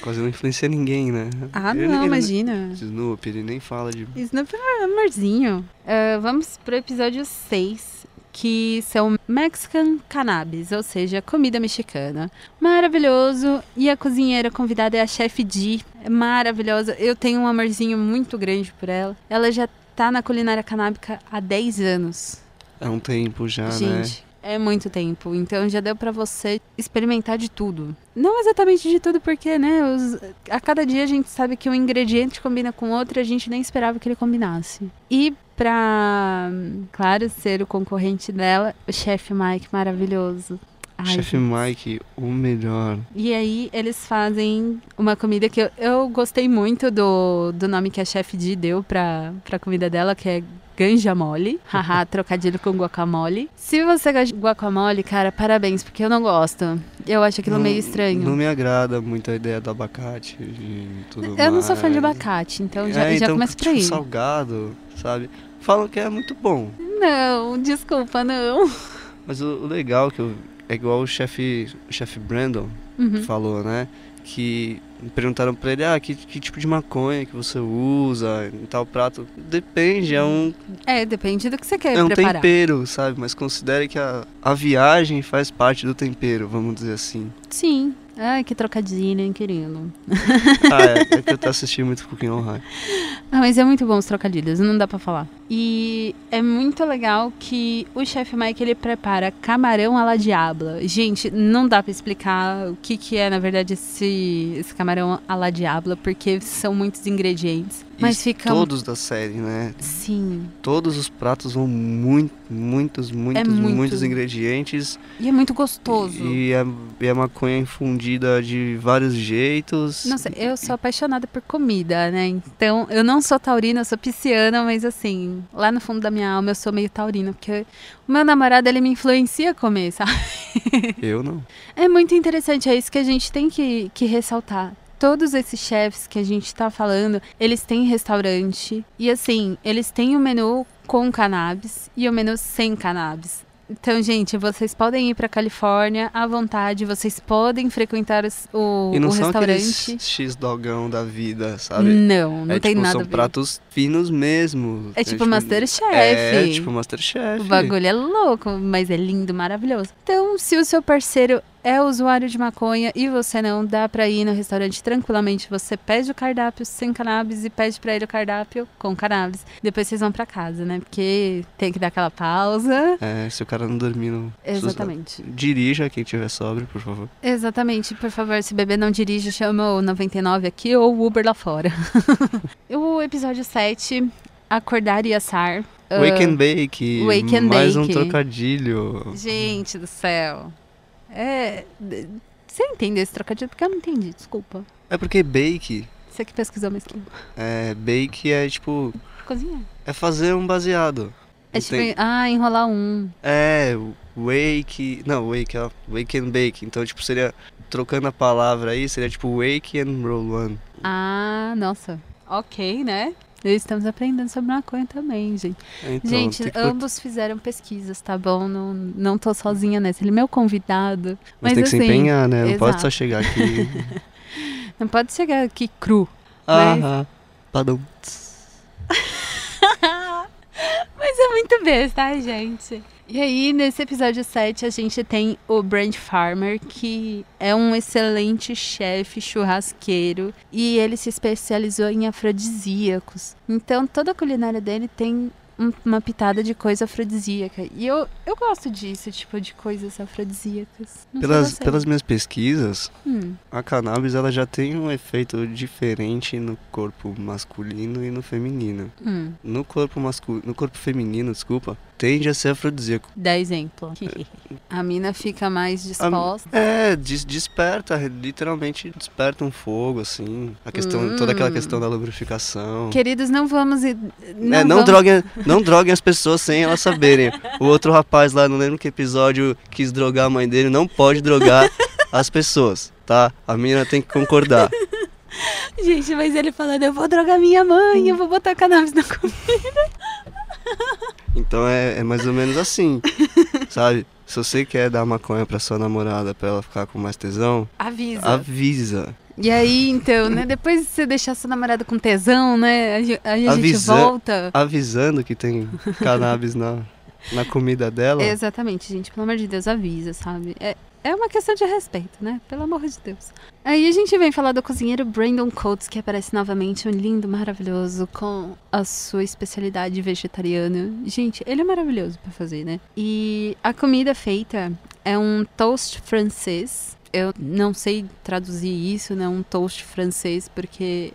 Quase não influencia ninguém, né? Ah, Ele- não, ele- imagina. Snoop, ele nem fala de. Snoop é um amorzinho. Ah, vamos pro episódio 6. Que são Mexican Cannabis, ou seja, comida mexicana. Maravilhoso. E a cozinheira convidada é a chefe Di. É maravilhosa. Eu tenho um amorzinho muito grande por ela. Ela já tá na culinária canábica há 10 anos. É um tempo já, né? Gente, É muito tempo. Então já deu pra você experimentar de tudo. Não exatamente de tudo, porque, né? os- a cada dia a gente sabe que um ingrediente combina com outro e a gente nem esperava que ele combinasse. E pra, claro, ser o concorrente dela, o chefe Mike maravilhoso. Ai, Chefe Mike, o melhor. e aí eles fazem uma comida que eu, eu gostei muito do, do nome que a chefe Di deu pra, pra comida dela, que é ganja mole. Haha, trocadilho com guacamole. Se você gosta de guacamole, cara, parabéns, porque eu não gosto. Eu acho aquilo Não- meio estranho. Não me agrada muito a ideia do abacate e tudo eu não sou fã de mais. abacate, então já, é, já então, começa por tipo, aí. salgado, sabe? Falam que é muito bom. Não, desculpa, não. Mas o, o legal que eu, é igual o chefe o chefe Brandon Uhum. falou, né? Que perguntaram pra ele, ah, que, que tipo de maconha que você usa em tal prato. Depende, é um, É, depende do que você quer é um preparar. tempero, sabe? Mas considere que a, a viagem faz parte do tempero, vamos dizer assim. Sim. Ai, que trocadilho, hein, querido. Ah, é, é que eu tô assistindo muito Cooking on High. Ah, mas é muito bom os trocadilhos, não dá pra falar. E é muito legal que o chefe Mike ele prepara camarão à la diabla. Gente, não dá pra explicar o que que é, na verdade, esse, esse camarão à la diabla, porque são muitos ingredientes. Mas fica todos da série, né? sim, Todos os pratos vão muito, muitos, muitos, É muito. muitos ingredientes. e é muito gostoso. E a, e a maconha infundida de vários jeitos. Nossa, eu sou apaixonada por comida, né? Então, eu não sou taurina, eu sou pisciana, mas assim, lá no fundo da minha alma eu sou meio taurina, porque o meu namorado, ele me influencia a comer, sabe? Eu não. É muito interessante, é isso que a gente tem que, que ressaltar. Todos esses chefs que a gente tá falando, eles têm restaurante. E assim, eles têm o menu com cannabis e o menu sem cannabis. Então, gente, vocês podem ir pra Califórnia à vontade, vocês podem frequentar os- o, E não o são restaurante. aqueles X-dogão da vida, sabe? Não, não é, tem tipo, nada são a ver. pratos finos mesmo. É tipo É Masterchef. É, tipo Masterchef. O bagulho é louco, mas é lindo, maravilhoso. Então, se o seu parceiro é usuário de maconha e você não, dá pra ir no restaurante tranquilamente. Você pede o cardápio sem cannabis e pede pra ele o cardápio com cannabis. Depois vocês vão pra casa, né? Porque tem que dar aquela pausa. É, se o cara não dormir no... Exatamente. Dirija quem tiver sóbrio, por favor. Exatamente. Por favor, se beber não dirige, chama o 99 aqui ou o Uber lá fora. o episódio 7, Acordar e Assar. Ah, Wake and Bake. Wake and mais um Bake. trocadilho. Gente do céu. É. Você entendeu esse trocadilho? Porque eu não entendi, desculpa. É porque bake... Você que pesquisou mesmo. É, bake é tipo... Cozinha. É fazer um baseado. É tipo, tem- ah, enrolar um. É, wake. Não, wake, ó. Wake and bake. Então, tipo, seria. Trocando a palavra aí, seria tipo wake and roll one. Ah, nossa. Ok, né? Estamos aprendendo sobre maconha também, gente. Então, gente, que- ambos fizeram pesquisas, tá bom? Não, não tô sozinha nessa. Ele é meu convidado. Mas, Mas, tem que se assim, empenhar, né? Não pode só chegar aqui. Não pode chegar aqui cru. Mas- ah, padrão. Mas é muito besta, ai, gente. E aí, nesse episódio 7, a gente tem o Brent Farmer, que é um excelente chefe churrasqueiro e ele se especializou em afrodisíacos. Então, toda a culinária dele tem um- uma pitada de coisa afrodisíaca. E eu, eu gosto disso, tipo, de coisas afrodisíacas. Não Pelas, pelas minhas pesquisas, Hum, a cannabis ela já tem um efeito diferente no corpo masculino e no feminino. hum. No corpo masculino, no corpo feminino, desculpa, tende a ser afrodisíaco. Dá exemplo. a mina fica mais disposta. É, des- desperta, literalmente desperta um fogo, assim. A questão, toda aquela Hum. questão da lubrificação. Queridos, não vamos. Não, é, não, vamos... droguem, não droguem as pessoas sem elas saberem. O outro rapaz lá, não lembro que episódio, quis drogar a mãe dele, não pode drogar as pessoas, tá? A mina tem que concordar. Gente, mas ele falando, eu vou drogar minha mãe, eu vou botar cannabis na comida. Então é, é mais ou menos assim, sabe? Se você quer dar maconha pra sua namorada pra ela ficar com mais tesão, Avisa. avisa. E aí, então, né? Depois de você deixar sua namorada com tesão, né? Aí a gente Avisa- volta. Avisando que tem cannabis na, na comida dela. Exatamente, gente. Pelo amor de Deus, avisa, sabe? É, É uma questão de respeito, né? Pelo amor de Deus. Aí a gente vem falar do cozinheiro Brandon Coates, que aparece novamente, um lindo, maravilhoso, com a sua especialidade vegetariana. Gente, ele é maravilhoso para fazer, né? E a comida feita é um toast francês eu não sei traduzir isso, né? Um toast francês, porque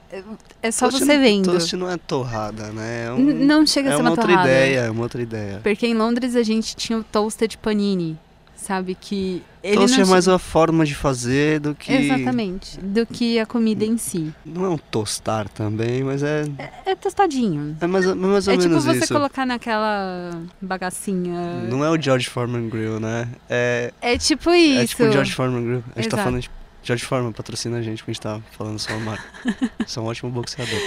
é só toast você não, vendo. Toast não é torrada, né? É um, não chega a é ser uma, uma outra torrada. ideia, é uma outra ideia. Porque em Londres a gente tinha o toasted panini, sabe? Que ele Toast não é mais uma forma de fazer do que... Exatamente. Do que a comida em si. Não é um tostar também, mas é, É tostadinho. é mais, mais ou É tipo menos você isso. colocar naquela bagacinha. Não é o George Foreman Grill, né? É, É tipo isso. é tipo o George Foreman Grill. A gente tá Exato. falando de George Foreman, patrocina a gente, porque a gente tá falando só marca. Você é um ótimo boxeador.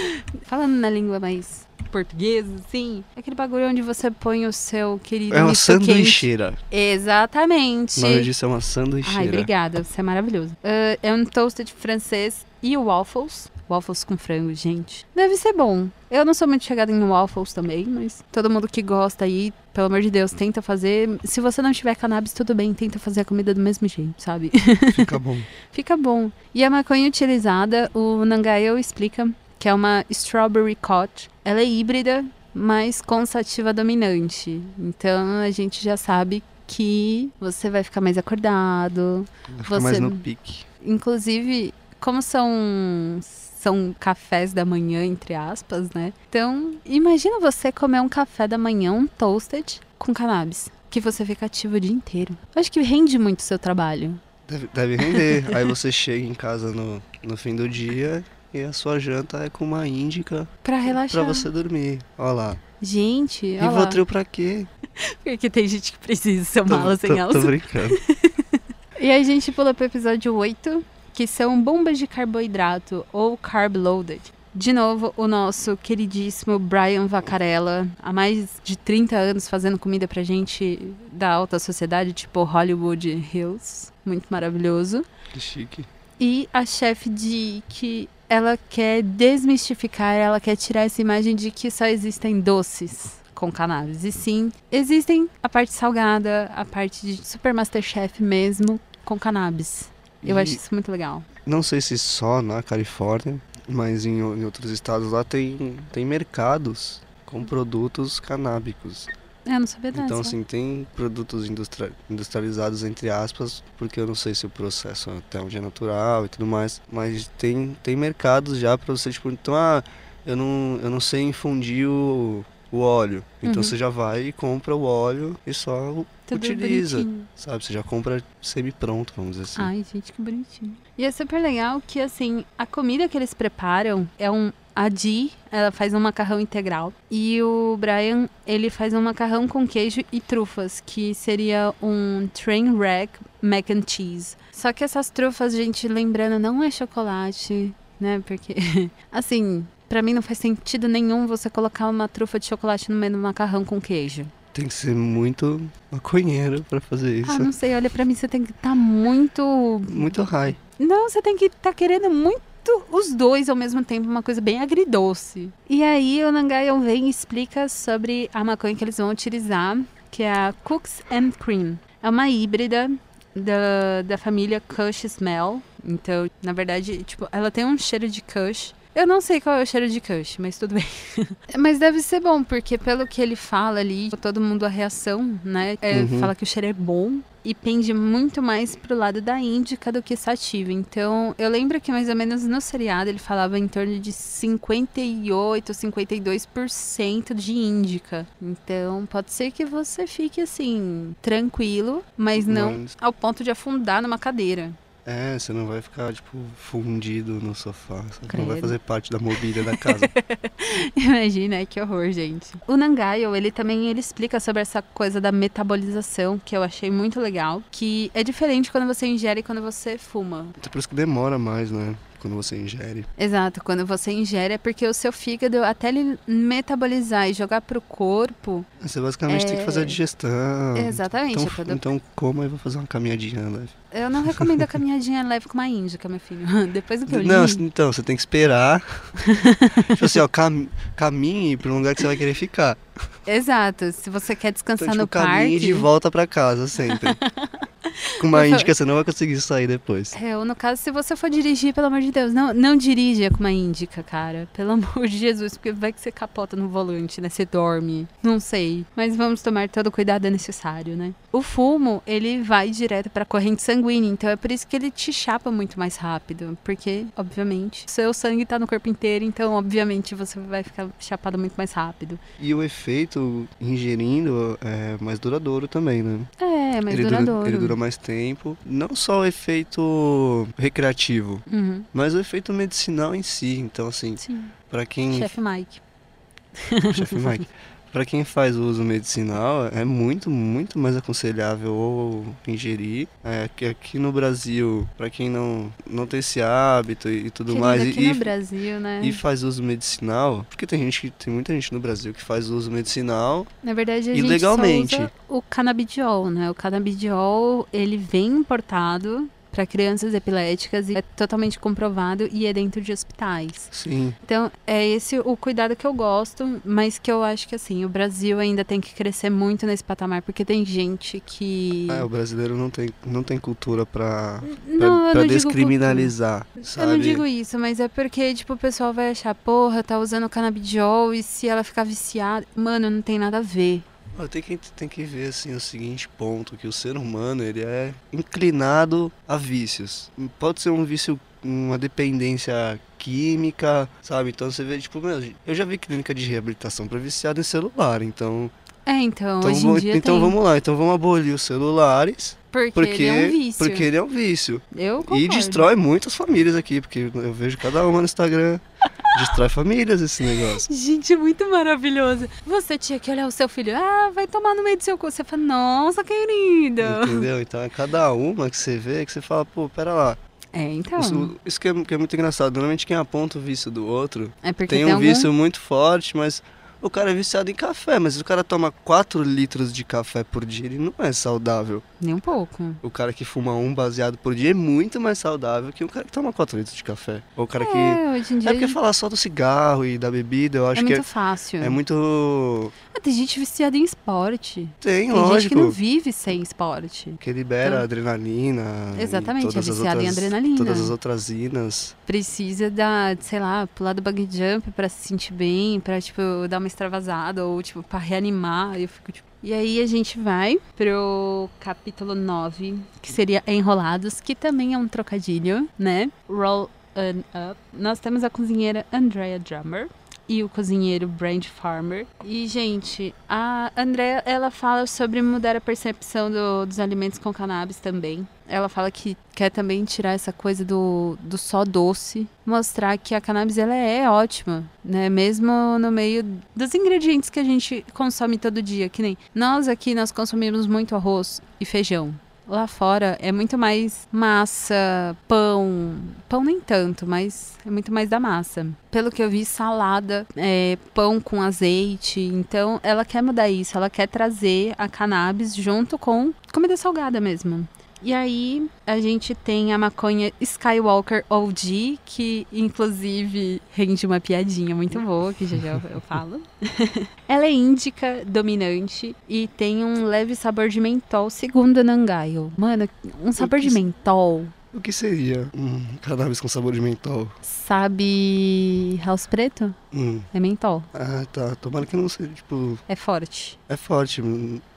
Falando na língua mais portuguesa, assim, aquele bagulho onde você põe o seu querido É uma misto quente. sanduicheira. Exatamente. O nome disso é uma sanduicheira. Ai, obrigada, você é maravilhoso. Ah, é um toasted francês e waffles. Waffles com frango, gente. Deve ser bom. Eu não sou muito chegada em waffles também, mas todo mundo que gosta aí, pelo amor de Deus, tenta fazer. Se você não tiver cannabis, tudo bem, tenta fazer a comida do mesmo jeito, sabe? Fica bom. Fica bom. E a maconha utilizada, o Nangayo explica que é uma strawberry cot. Ela é híbrida, mas com sativa dominante. Então a gente já sabe que você vai ficar mais acordado. Fica mais Você- no pique. Inclusive, como são são cafés da manhã, entre aspas, né? Então, imagina você comer um café da manhã, um toasted, com cannabis. Que você fica ativo o dia inteiro. Eu acho que rende muito o seu trabalho. Deve, deve render. Aí você chega em casa no, no fim do dia e a sua janta é com uma índica Pra relaxar. pra você dormir. Olha lá. Gente, E olha lá. Rivotril pra quê? Porque tem gente que precisa ser Tô- mala sem tô, tô alça. brincando. E aí a gente pula pro episódio 8, que são bombas de carboidrato ou carb loaded. De novo, o nosso queridíssimo Brian Vacarella, há mais de 30 anos fazendo comida pra gente da alta sociedade, tipo Hollywood Hills. Muito maravilhoso. Que chique. E a chefe de que ela quer desmistificar, ela quer tirar essa imagem de que só existem doces com cannabis. E sim, existem a parte salgada, a parte de Super Masterchef mesmo com cannabis. Eu E acho isso muito legal. Não sei se só na Califórnia, mas em, em outros estados lá tem, tem mercados com produtos canábicos. É, não sabia dessa. Então, assim, tem produtos industria- industrializados, entre aspas, porque eu não sei se o processo até onde é natural e tudo mais, mas tem, tem mercados já pra você, tipo, então, ah, eu não, eu não sei infundir o, o óleo. Então Uhum. você já vai e compra o óleo e só Tudo utiliza, bonitinho. sabe? Você já compra semi-pronto, vamos dizer assim. Ai, gente, que bonitinho. E é super legal que, assim, a comida que eles preparam é um. A Dee, ela faz um macarrão integral. E o Brian, ele faz um macarrão com queijo e trufas, que seria um train wreck mac and cheese. Só que essas trufas, gente, lembrando, não é chocolate, né? Porque, assim, pra mim não faz sentido nenhum você colocar uma trufa de chocolate no meio do macarrão com queijo. Tem que ser muito maconheiro pra fazer isso. Ah, não sei, olha, pra mim você tem que estar muito Muito high. Não, você tem que estar querendo muito os dois ao mesmo tempo, uma coisa bem agridoce. E aí o Nangayon vem e explica sobre a maconha que eles vão utilizar, que é a Cooks and Cream. É uma híbrida da, da família Kush Smell. Então, na verdade, tipo, ela tem um cheiro de Kush. Eu não sei qual é o cheiro de Kush, mas tudo bem. mas deve ser bom, porque pelo que ele fala ali, todo mundo a reação, né? é, Uhum. Fala que o cheiro é bom e pende muito mais pro lado da índica do que sativa. Então, eu lembro que mais ou menos no seriado ele falava em torno de 58, 52% de índica. Então, pode ser que você fique assim, tranquilo, mas não Mas- ao ponto de afundar numa cadeira. É, você não vai ficar, tipo, fundido no sofá. Você não vai fazer parte da mobília da casa. Imagina, que horror, gente. O Nangayo, ele também ele explica sobre essa coisa da metabolização, que eu achei muito legal, que é diferente quando você ingere e quando você fuma. Até por isso que demora mais, né? Quando você ingere. Exato, quando você ingere é porque o seu fígado, até ele metabolizar e jogar pro corpo, Você basicamente tem que fazer a É. digestão. exatamente, Então, é então coma e vou fazer uma caminhadinha leve. Eu não recomendo a caminhadinha leve com uma índica, meu filho. Depois do que eu li, Não, então, você tem que esperar. tipo assim, ó, cam caminhe pra um lugar que você vai querer ficar. exato, se você quer descansar Então, tipo, no caminhe parque, de volta pra casa sempre. com uma índica você não vai conseguir sair depois. É, ou no caso, se você for dirigir, pelo amor de Deus, não, não dirija com uma índica, cara. Pelo amor de Jesus, porque vai que você capota no volante, né? Você dorme. Não sei. Mas vamos tomar todo o cuidado necessário, né? O fumo, ele vai direto pra corrente sanguínea, então é por isso que ele te chapa muito mais rápido. Porque, obviamente, seu sangue tá no corpo inteiro, então, obviamente, você vai ficar chapado muito mais rápido. E o efeito ingerindo é mais duradouro também, né? É, mais ele duradouro. Dura, ele dura mais tempo. Não só o efeito recreativo, Uhum. mas o efeito medicinal em si. Então, assim, Sim. pra quem. Chefe Mike. Chefe Mike. Pra quem faz uso medicinal, é muito, muito mais aconselhável ou ingerir. É, que aqui no Brasil, pra quem não, não tem esse hábito e, tudo Querido, mais, aqui e, no Brasil, né? e faz uso medicinal, porque tem gente, que- tem muita gente no Brasil que faz uso medicinal Na verdade, a gente Ilegalmente. só usa o canabidiol, né? O canabidiol, ele vem importado para crianças epiléticas e é totalmente comprovado e é dentro de hospitais. Sim. Então, é esse o cuidado que eu gosto, mas que eu acho que assim, o Brasil ainda tem que crescer muito nesse patamar, porque tem gente que É, o brasileiro não tem, não tem cultura não digo descriminalizar? Eu não digo isso, mas é porque, tipo, o pessoal vai achar, porra, tá usando canabidiol e se ela ficar viciada. Mano, não tem nada a ver. Tem que, tem que ver assim o seguinte ponto, que o ser humano ele é inclinado a vícios. Pode ser um vício, uma dependência química, sabe? Então você vê, tipo, meu, eu já vi clínica de reabilitação para viciado em celular, então, É, então, então, hoje em vamos- dia então tem. porque então vamos abolir os celulares, Porque, porque ele é um vício. porque ele é um vício. Eu E concordo. destrói muitas famílias aqui, porque eu vejo cada uma no Instagram. destrói famílias esse negócio. Gente, muito maravilhoso. Você tinha que olhar o seu filho. Ah, vai tomar no meio do seu cu. Você fala, nossa, querido. Entendeu? Então é cada uma que você vê que você fala, pô, pera lá. É, então. Isso, isso que, é, que é muito engraçado. Normalmente quem aponta o vício do outro é tem tem, um algum... vício muito forte, mas o cara é viciado em café. Mas se o cara toma 4 litros de café por dia, ele não é saudável. Nem um pouco. O cara que fuma um baseado por dia é muito mais saudável que o cara que toma 4 litros de café. Ou o cara que. É, hoje em dia É porque falar só do cigarro e da bebida, eu é acho muito que fácil. é, é muito. Ah, tem gente viciada em esporte. Tem, Tem lógico. gente que não vive sem esporte. Que libera Então- adrenalina. Exatamente, é todas as viciado em outras- adrenalina. Todas as outras inas. Precisa da, sei lá, pular do bug jump pra se sentir bem, pra, tipo, dar uma extravasada ou, tipo, pra reanimar. Eu fico, tipo... E aí a gente vai pro capítulo 9, que seria Enrolados, que também é um trocadilho, né? Roll on Up. Nós temos a cozinheira Andrea Drummer e o cozinheiro Brand Farmer. E, gente, a Andrea, ela fala sobre mudar a percepção do- dos alimentos com cannabis também. Ela fala que quer também tirar essa coisa do, do só doce, mostrar que a cannabis ela é ótima, né? Mesmo no meio dos ingredientes que a gente consome todo dia, que nem nós aqui nós consumimos muito arroz e feijão. Lá fora é muito mais massa, pão. Pão nem tanto, mas é muito mais da massa. Pelo que eu vi, salada, é, pão com azeite. Então, ela quer mudar isso. Ela quer trazer a cannabis junto com comida salgada mesmo. E aí, a gente tem a maconha Skywalker OG, que inclusive rende uma piadinha muito boa, que já já eu, falo. Ela é índica, dominante e tem um leve sabor de mentol, segundo a Nangayo. Mano, um sabor de mentol, O que seria um cannabis com sabor de mentol? sabe House Preto? Hum. É mentol. Ah, tá. Tomara que não seja, tipo... É forte. É forte.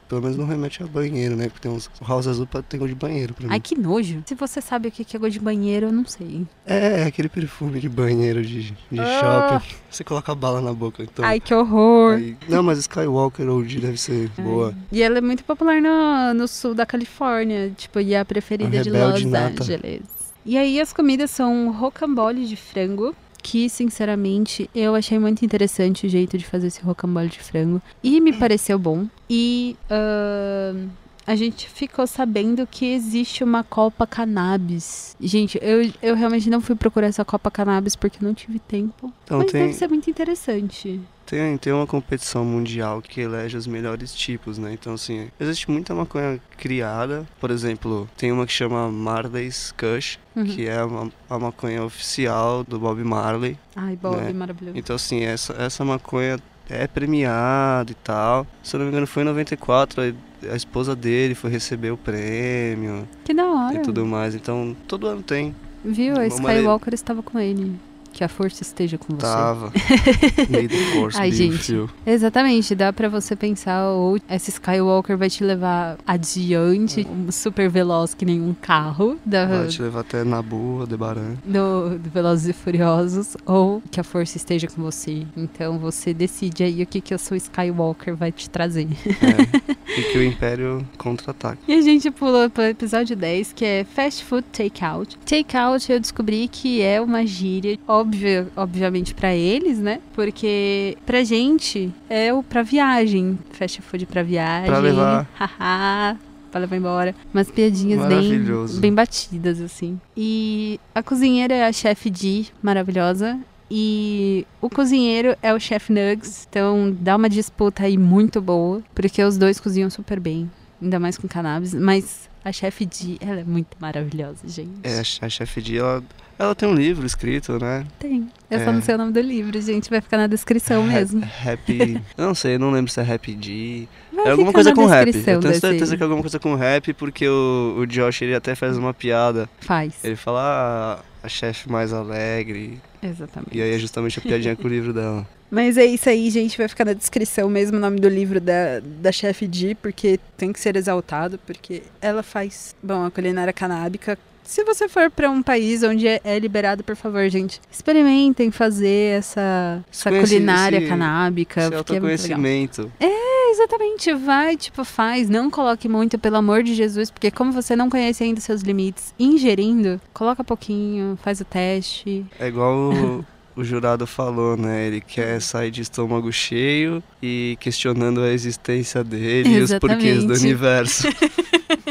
Pelo menos não remete a banheiro, né? Porque tem uns... House Azul tem gosto de banheiro pra mim. Ai, que nojo. Se você sabe o que é gosto de banheiro, eu não sei. É, é aquele perfume de banheiro de, de Ah. shopping. Você coloca a bala na boca, então... Ai, que horror. aí- Não, mas Skywalker OG deve ser boa. E ela é muito popular no, no sul da Califórnia, tipo, e é a preferida A de Los nata. Angeles. E aí as comidas são rocambole de frango, que sinceramente eu achei muito interessante o jeito de fazer esse rocambole de frango e me pareceu bom. E ahn, a gente ficou sabendo que existe uma Copa Cannabis. Gente, eu, eu realmente não fui procurar essa Copa Cannabis porque não tive tempo. Então mas tem, deve ser muito interessante. tem, tem uma competição mundial que elege os melhores tipos, né? Então, assim, existe muita maconha criada. Por exemplo, tem uma que chama Marley's Kush, Uhum. que é uma, a maconha oficial do Bob Marley. Ai, Bob, né? maravilhoso. Então, assim, essa, essa maconha é premiada e tal. Se eu não me engano, foi em 94. A esposa dele foi receber o prêmio Que da hora. e tudo mais. Então, todo ano tem. Viu? A Skywalker estava com ele. Que a força esteja com você. Tava. Ai, gente. Exatamente, dá pra você pensar, ou essa Skywalker vai te levar adiante, um super veloz que nem um carro da, Vai te levar até Nabu, Aldebaran. do, do Velozes e Furiosos, ou que a força esteja com você. Então você decide aí o que, que a sua Skywalker vai te trazer. É. e que o Império contra-ataca. E a gente pula pro episódio 10, que é Fast Food Takeout. Takeout eu descobri que é uma gíria, óbvio, obviamente pra eles, né? Porque pra gente é o pra viagem. Fast food pra viagem. Pra levar. Haha. Pra levar embora. Umas piadinhas bem, bem batidas, assim. E a cozinheira é a chefe Di, maravilhosa. E o cozinheiro é o chef Nugs. Então dá uma disputa aí muito boa. Porque os dois cozinham super bem. Ainda mais com cannabis. Mas a chefe Di, ela é muito maravilhosa, gente. É, a che- a chefe Di, ela, ela tem um livro escrito, né? Tem. Eu só É. não sei o nome do livro, gente. Vai ficar na descrição mesmo. Ha- Happy. eu não sei, eu não lembro se é Happy D. Vai É alguma coisa com rap. Eu tenho desse- certeza que é alguma coisa com rap, porque o, o Josh ele até faz uma piada. Faz. Ele fala ah, a chefe mais alegre. Exatamente. E aí é justamente a piadinha com o livro dela. Mas é isso aí, gente. Vai ficar na descrição mesmo o nome do livro da, da chefe Di, porque tem que ser exaltado, porque ela faz, bom, a culinária canábica. Se você for pra um país onde é, é liberado, por favor, gente, experimentem fazer essa, essa Conhece- culinária esse- canábica, Esse porque é autoconhecimento. É, exatamente, vai, tipo, faz, não coloque muito, pelo amor de Jesus, porque como você não conhece ainda seus limites, ingerindo, coloca pouquinho, faz o teste. É igual o, o jurado falou, né? Ele quer sair de estômago cheio e questionando a existência dele e os porquês do Exatamente. universo.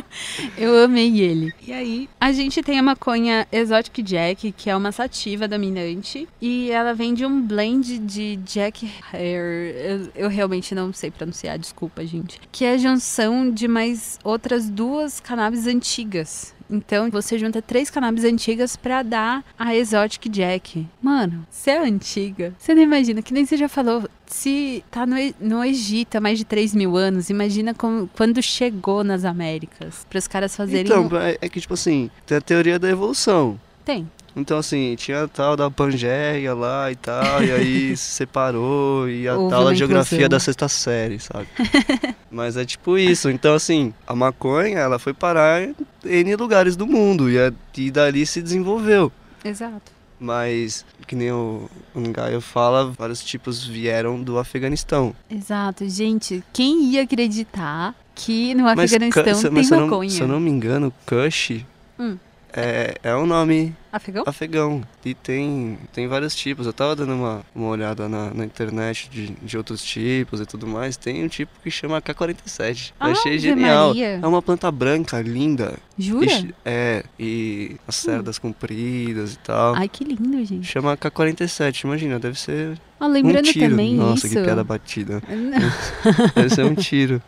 Eu amei ele. E aí, a gente tem a maconha Exotic Jack, que é uma sativa dominante. E ela vem de um blend de Jack Hair. Eu, eu realmente não sei pronunciar, desculpa, gente. Que é a junção de mais outras duas cannabis antigas. Então, você junta três cannabis antigas pra dar a Exotic Jack. Mano, se é antiga, você não imagina, que nem você já falou, se tá no, no Egito há mais de 3 mil anos, imagina como, quando chegou nas Américas. Para os caras fazerem. Então, um- é, é que, tipo assim, tem a teoria da evolução. Tem. Então, assim, tinha a tal da Pangeia lá e tal, e aí se separou, e a Houve tal da geografia inclusão. da sexta série, sabe? Mas é tipo isso. Então, assim, a maconha, ela foi parar em N lugares do mundo, e, a- e dali se desenvolveu. Exato. Mas, que nem o, o Ngaio fala, vários tipos vieram do Afeganistão. Exato. Gente, quem ia acreditar que no Mas, Afeganistão se- tem mas maconha? se eu não me engano, Kush Hum. É, é um nome Afegão? afegão. E tem, tem vários tipos. Eu tava dando uma, uma olhada na, na internet de, de outros tipos e tudo mais. Tem um tipo que chama K47. Eu achei genial. Maria. É uma planta branca, linda. Jura? E, é, e as cerdas compridas e tal. Ai, que lindo, gente. Chama K47, imagina, deve ser Ó, lembrando um tiro. também Nossa, isso. que piada batida. Não. Deve ser um tiro.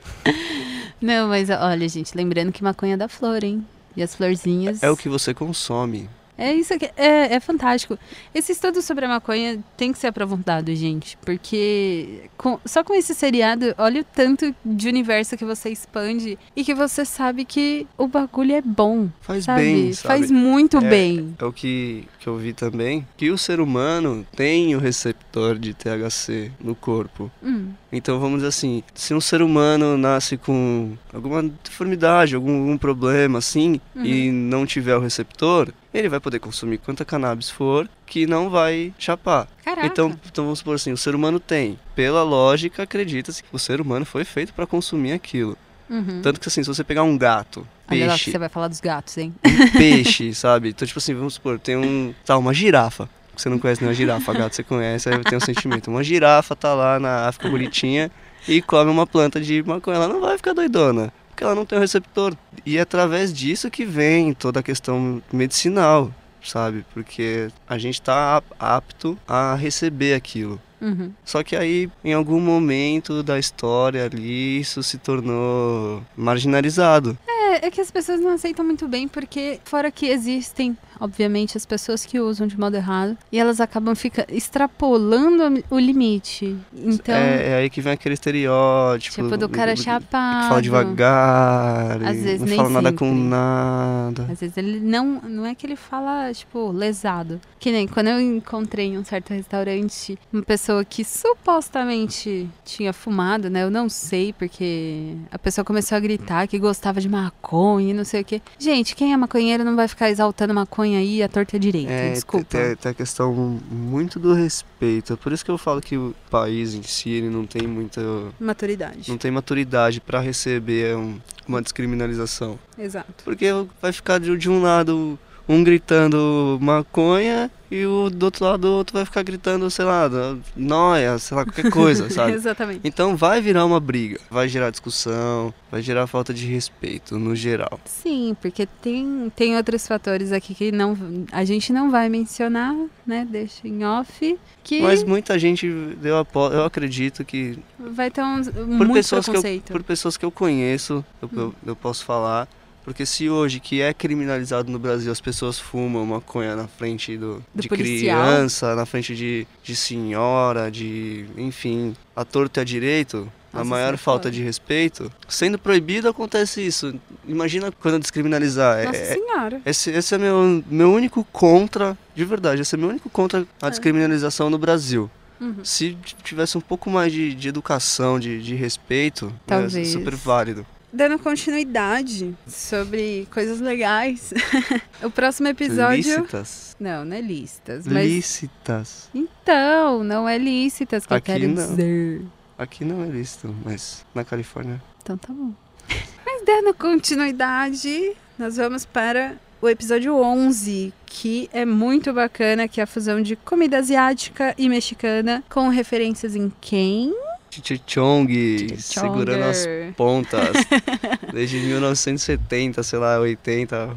Não, mas olha, gente, lembrando que maconha da flor, hein? E as florzinhas. É o que você consome. É isso aqui, é, é fantástico. Esse estudo sobre a maconha tem que ser aprofundado, gente, porque com- só com esse seriado, olha o tanto de universo que você expande e que você sabe que o bagulho é bom, Faz sabe? bem, sabe? Faz muito É, bem. É o que, que eu vi também, que o ser humano tem o receptor de THC no corpo. Hum, Então vamos dizer assim, se um ser humano nasce com alguma deformidade, algum, algum problema assim, e não tiver o receptor, ele vai poder consumir quanta cannabis for que não vai chapar. caraca. Então, então vamos supor assim, o ser humano tem. Pela lógica, acredita-se que o ser humano foi feito para consumir aquilo. Uhum. Tanto que assim, se você pegar um gato, Olha lá peixe, você vai falar dos gatos, hein? peixe, sabe? Então, tipo assim, vamos supor, tem um. Tá, uma girafa. Você não conhece nenhuma girafa, gato, você conhece, aí tem um sentimento. Uma girafa tá lá na África bonitinha e come uma planta de maconha. Ela não vai ficar doidona, porque ela não tem o receptor. E é através disso que vem toda a questão medicinal, sabe? Porque a gente tá ap- apto a receber aquilo. Uhum. Só que aí, em algum momento da história ali, isso se tornou marginalizado. É, é que as pessoas não aceitam muito bem, porque fora que existem obviamente, as pessoas que usam de modo errado. E elas acabam fica, extrapolando o limite. Então, é, é aí que vem aquele estereótipo. tipo, do cara que chapado. fala devagar, Às vezes não nem fala nada com sempre. nada. Às vezes ele não, não é que ele fala, tipo, lesado. Que nem quando eu encontrei em um certo restaurante uma pessoa que supostamente tinha fumado, né? Eu não sei, porque a pessoa começou a gritar que gostava de maconha e não sei o quê. Gente, quem é maconheiro não vai ficar exaltando maconha aí à torta direita. É, Desculpa. Tem a questão muito do respeito. É Por isso que eu falo que o país em si ele não tem muita. Maturidade. não tem maturidade pra receber um- uma descriminalização. Exato. Porque vai ficar de, de um lado um gritando maconha e o do outro lado o outro vai ficar gritando, sei lá, noia, sei lá, qualquer coisa, sabe? Exatamente. Então vai virar uma briga, vai gerar discussão, vai gerar falta de respeito no geral. Sim, porque tem, tem outros fatores aqui que não, a gente não vai mencionar, né? Deixa em off. Que Mas muita gente, eu, apo- eu acredito que vai ter um, por muito pessoas que eu, preconceito. por pessoas que eu conheço, eu, eu, eu posso falar. Porque se hoje, que é criminalizado no Brasil, as pessoas fumam maconha na frente do, Do de policial. criança, na frente de, de senhora, de. enfim, a torto e a direito, a Nossa, maior isso é falta foda. de respeito, sendo proibido acontece isso. Imagina quando descriminalizar. Nossa É- é- senhora. esse, esse é meu, meu único contra, de verdade, esse é meu único contra a É. descriminalização no Brasil. Uhum. Se tivesse um pouco mais de, de educação, de, de respeito, Talvez. é super válido. Dando continuidade sobre coisas legais. o próximo episódio. Lícitas. Não, não é listas. Mas... Lícitas. Então, não é lícitas que Aqui eu quero não. dizer. Aqui não é lícito, mas na Califórnia. Então tá bom. Mas dando continuidade, nós vamos para o episódio 11, que é muito bacana, que é a fusão de comida asiática e mexicana, com referências em quem? Chichong, segurando as pontas. desde 1970, sei lá, 80.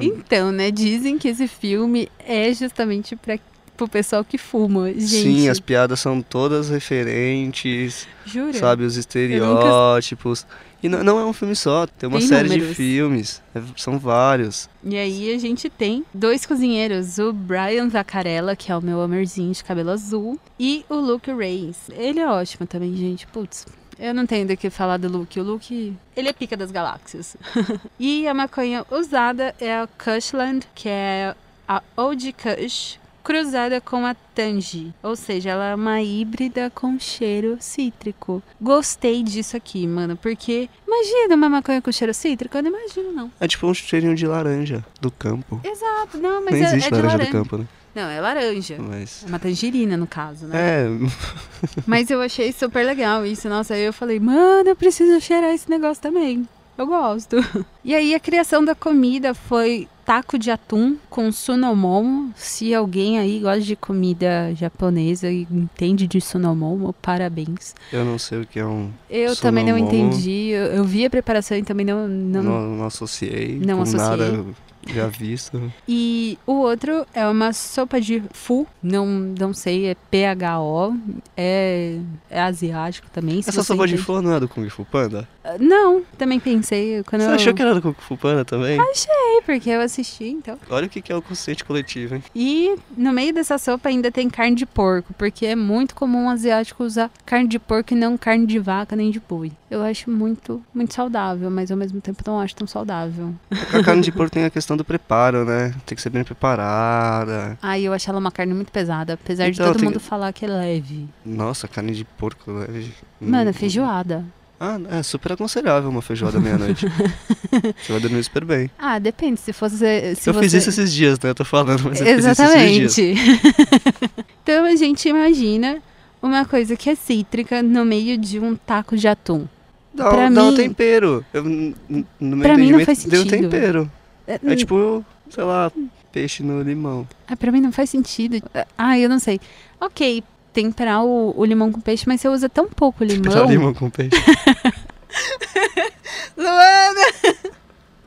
Então, né, dizem que esse filme é justamente para pro pessoal que fuma. Gente, Sim, as piadas são todas referentes, jura? sabe? Os estereótipos. E não, não é um filme só, tem uma Tem série de números. filmes. é- são vários. E aí a gente tem dois cozinheiros, o Brian Zaccarella, que é o meu amorzinho de cabelo azul, e o Luke Reis. Ele é ótimo também, gente. Putz, eu não tenho do que falar do Luke. O Luke, ele é pica das galáxias. e a maconha usada é a Kushland, que é a Old Kush, cruzada com a Tangi. Ou seja, ela é uma híbrida com cheiro cítrico. Gostei disso aqui, mano, porque imagina uma maconha com cheiro cítrico? Eu não imagino, não. É tipo um cheirinho de laranja do campo. Exato, não, mas Nem é, existe é de laranja, laranja. do campo, né? Não, é laranja. Mas. É uma tangerina, no caso, né? É, Mas eu achei super legal isso. Nossa, aí eu falei, mano, eu preciso cheirar esse negócio também. Eu gosto. E aí a criação da comida foi taco de atum com sunomomo. Se alguém aí gosta de comida japonesa e entende de sunomomo, parabéns. eu não sei o que é um. Eu também não Sunomomo. entendi. Eu, eu vi a preparação e também não, não, Não, não associei Não com associei. nada já visto. E o outro é uma sopa de fu, não, não sei, é PHO, é, é asiático também. Essa sopa de entende. flor não é do Kung Fu Panda? Ah, Não, também pensei quando Você eu... achou que era do Kung Fu Panda também? Achei, porque eu assisti, então. Olha o que é o consciente coletivo, hein? E no meio dessa sopa ainda tem carne de porco, porque é muito comum um asiático usar carne de porco e não carne de vaca nem de boi. Eu acho muito, muito saudável, mas ao mesmo tempo não acho tão saudável. A carne de porco tem a questão do preparo, né? Tem que ser bem preparada. Ai, eu acho ela uma carne muito pesada, apesar de Então, todo tem- mundo falar que é leve. Nossa, carne de porco leve. Mano, é Hum. feijoada. Ah, é super aconselhável uma feijoada meia-noite. Você vai dormir super bem. Ah, depende, se fosse... Se eu você... fiz isso esses dias, né? Eu tô falando, mas eu fiz isso esses dias. Exatamente. então a gente imagina uma coisa que é cítrica no meio de um taco de atum. Dá, Pra um- dá um mim- tempero. Eu, no Pra mim não faz deu um sentido. tempero. É, É tipo, sei lá, peixe no limão. ah, pra mim não faz sentido. Ah, eu não sei. Ok, temperar o, o limão com peixe, mas você usa tão pouco limão. Temperar limão com peixe. Luana,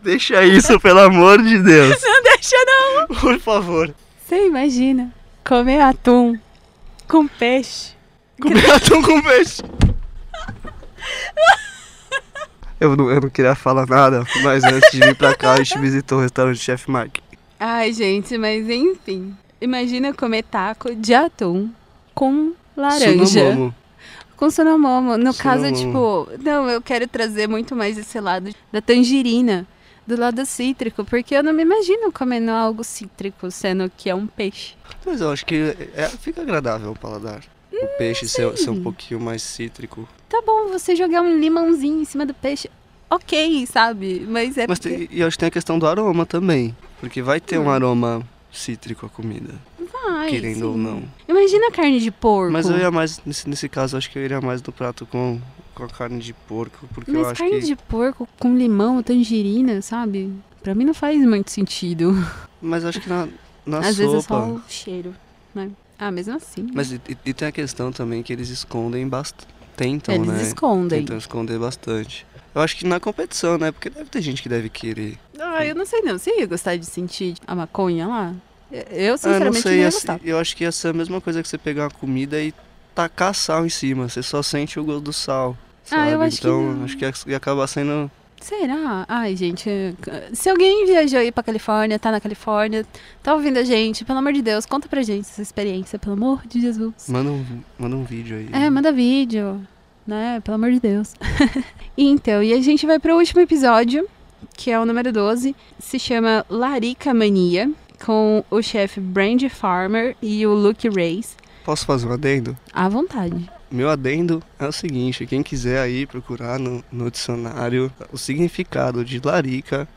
Deixa isso, pelo amor de Deus. não deixa não. Por favor. Você imagina comer atum com peixe. Comer atum com peixe. Eu não, eu não queria falar nada, mas antes de vir pra cá, a gente visitou o restaurante Chef Mark. Ai, gente, mas enfim. Imagina comer taco de atum com laranja. Sunomomo. Com sonomomo. No caso, Sonomomo. tipo, não, eu quero trazer muito mais esse lado da tangerina, do lado cítrico, porque eu não me imagino comendo algo cítrico, sendo que é um peixe. Mas eu acho que é, fica agradável o paladar. O peixe ser, ser um pouquinho mais cítrico. Tá bom, você jogar um limãozinho em cima do peixe, ok, sabe? Mas é Mas porque... tem, e eu acho que tem a questão do aroma também. Porque vai ter um Hum. aroma cítrico a comida, Vai, querendo ou sim. não. Imagina carne de porco. Mas eu ia mais, nesse, nesse caso, acho que eu iria mais no prato com, com a carne de porco. Porque eu Mas acho carne que. de porco com limão, tangerina, sabe? Pra mim não faz muito sentido. Mas acho que na, na Às sopa. vezes é só o cheiro, né? Ah, mesmo assim. Mas e, e tem a questão também que eles escondem bastante. Tentam, Eles né? escondem. Tentam esconder bastante. Eu acho que na competição, né? Porque deve ter gente que deve querer. Ah, eu não sei não. Você ia gostar de sentir a maconha lá? Eu, Ah, eu não sinceramente, sei, não gostar. ser- eu acho que ia ser a mesma coisa que você pegar uma comida e tacar sal em cima. Você só sente o gosto do sal. Ah, eu sabe? acho que então, não. acho que ia, ia acabar sendo. Será? Ai, gente, se alguém viajou aí pra Califórnia, tá na Califórnia, tá ouvindo a gente, pelo amor de Deus, conta pra gente essa experiência, pelo amor de Jesus. Manda um, manda um vídeo aí. É, manda vídeo, né? Pelo amor de Deus. então, e a gente vai pro último episódio, que é o número 12, se chama Larica Mania, com o chefe Brandy Farmer e o Luke Reis. Posso fazer um adendo? À vontade. Meu adendo é o seguinte: quem quiser aí procurar no, no dicionário o significado de larica.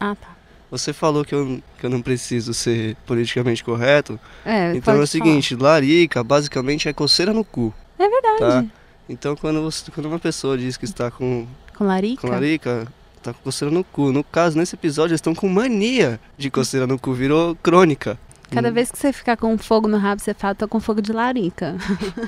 Ah, tá. Você falou que eu, que eu não preciso ser politicamente correto. É, Então é o seguinte: larica basicamente é coceira no cu. falar. É verdade. Tá? Então quando, você, quando uma pessoa diz que está com, Com larica? com larica, tá com coceira no cu. No caso, nesse episódio, eles estão com mania de coceira no cu, virou crônica. Cada Hum. vez que você ficar com fogo no rabo, você fala, tô com fogo de larica.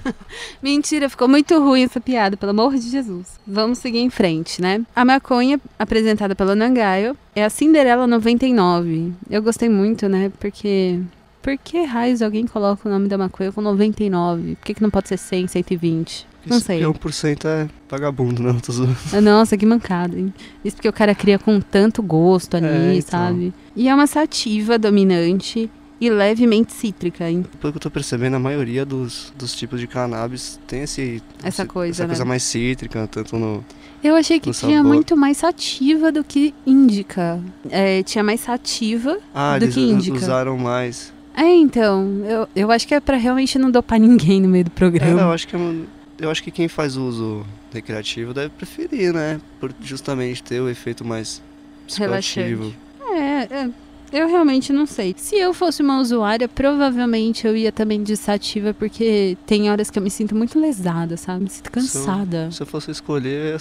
Mentira, ficou muito ruim essa piada, pelo amor de Jesus. Vamos seguir em frente, né? A maconha, apresentada pelo Nangaio, é a Cinderela 99. Eu gostei muito, né? Porque... Por que raios alguém coloca o nome da maconha com 99? Por que, que não pode ser 100, 120? Não sei. porque 1% é vagabundo, não, tô zoando. Ah, Nossa, que mancada, hein? Isso porque o cara cria com tanto gosto ali, É, então. sabe? E é uma sativa dominante e levemente cítrica, hein? Pelo que eu tô percebendo, a maioria dos, dos tipos de cannabis tem esse, Essa coisa, essa né? coisa mais cítrica, tanto no. Eu achei que tinha sabor. muito mais sativa do que índica. É, tinha mais sativa. Ah, Do que u- indica. usaram mais. É, então, eu, eu acho que é pra realmente não dopar ninguém no meio do É, programa. eu acho que é um- eu acho que quem faz uso recreativo deve preferir, né? Por justamente ter o efeito mais psicoativo. É, é, eu realmente não sei. Se eu fosse uma usuária, provavelmente eu ia também de sativa, porque tem horas que eu me sinto muito lesada, sabe? Me sinto cansada. Se eu fosse escolher, ia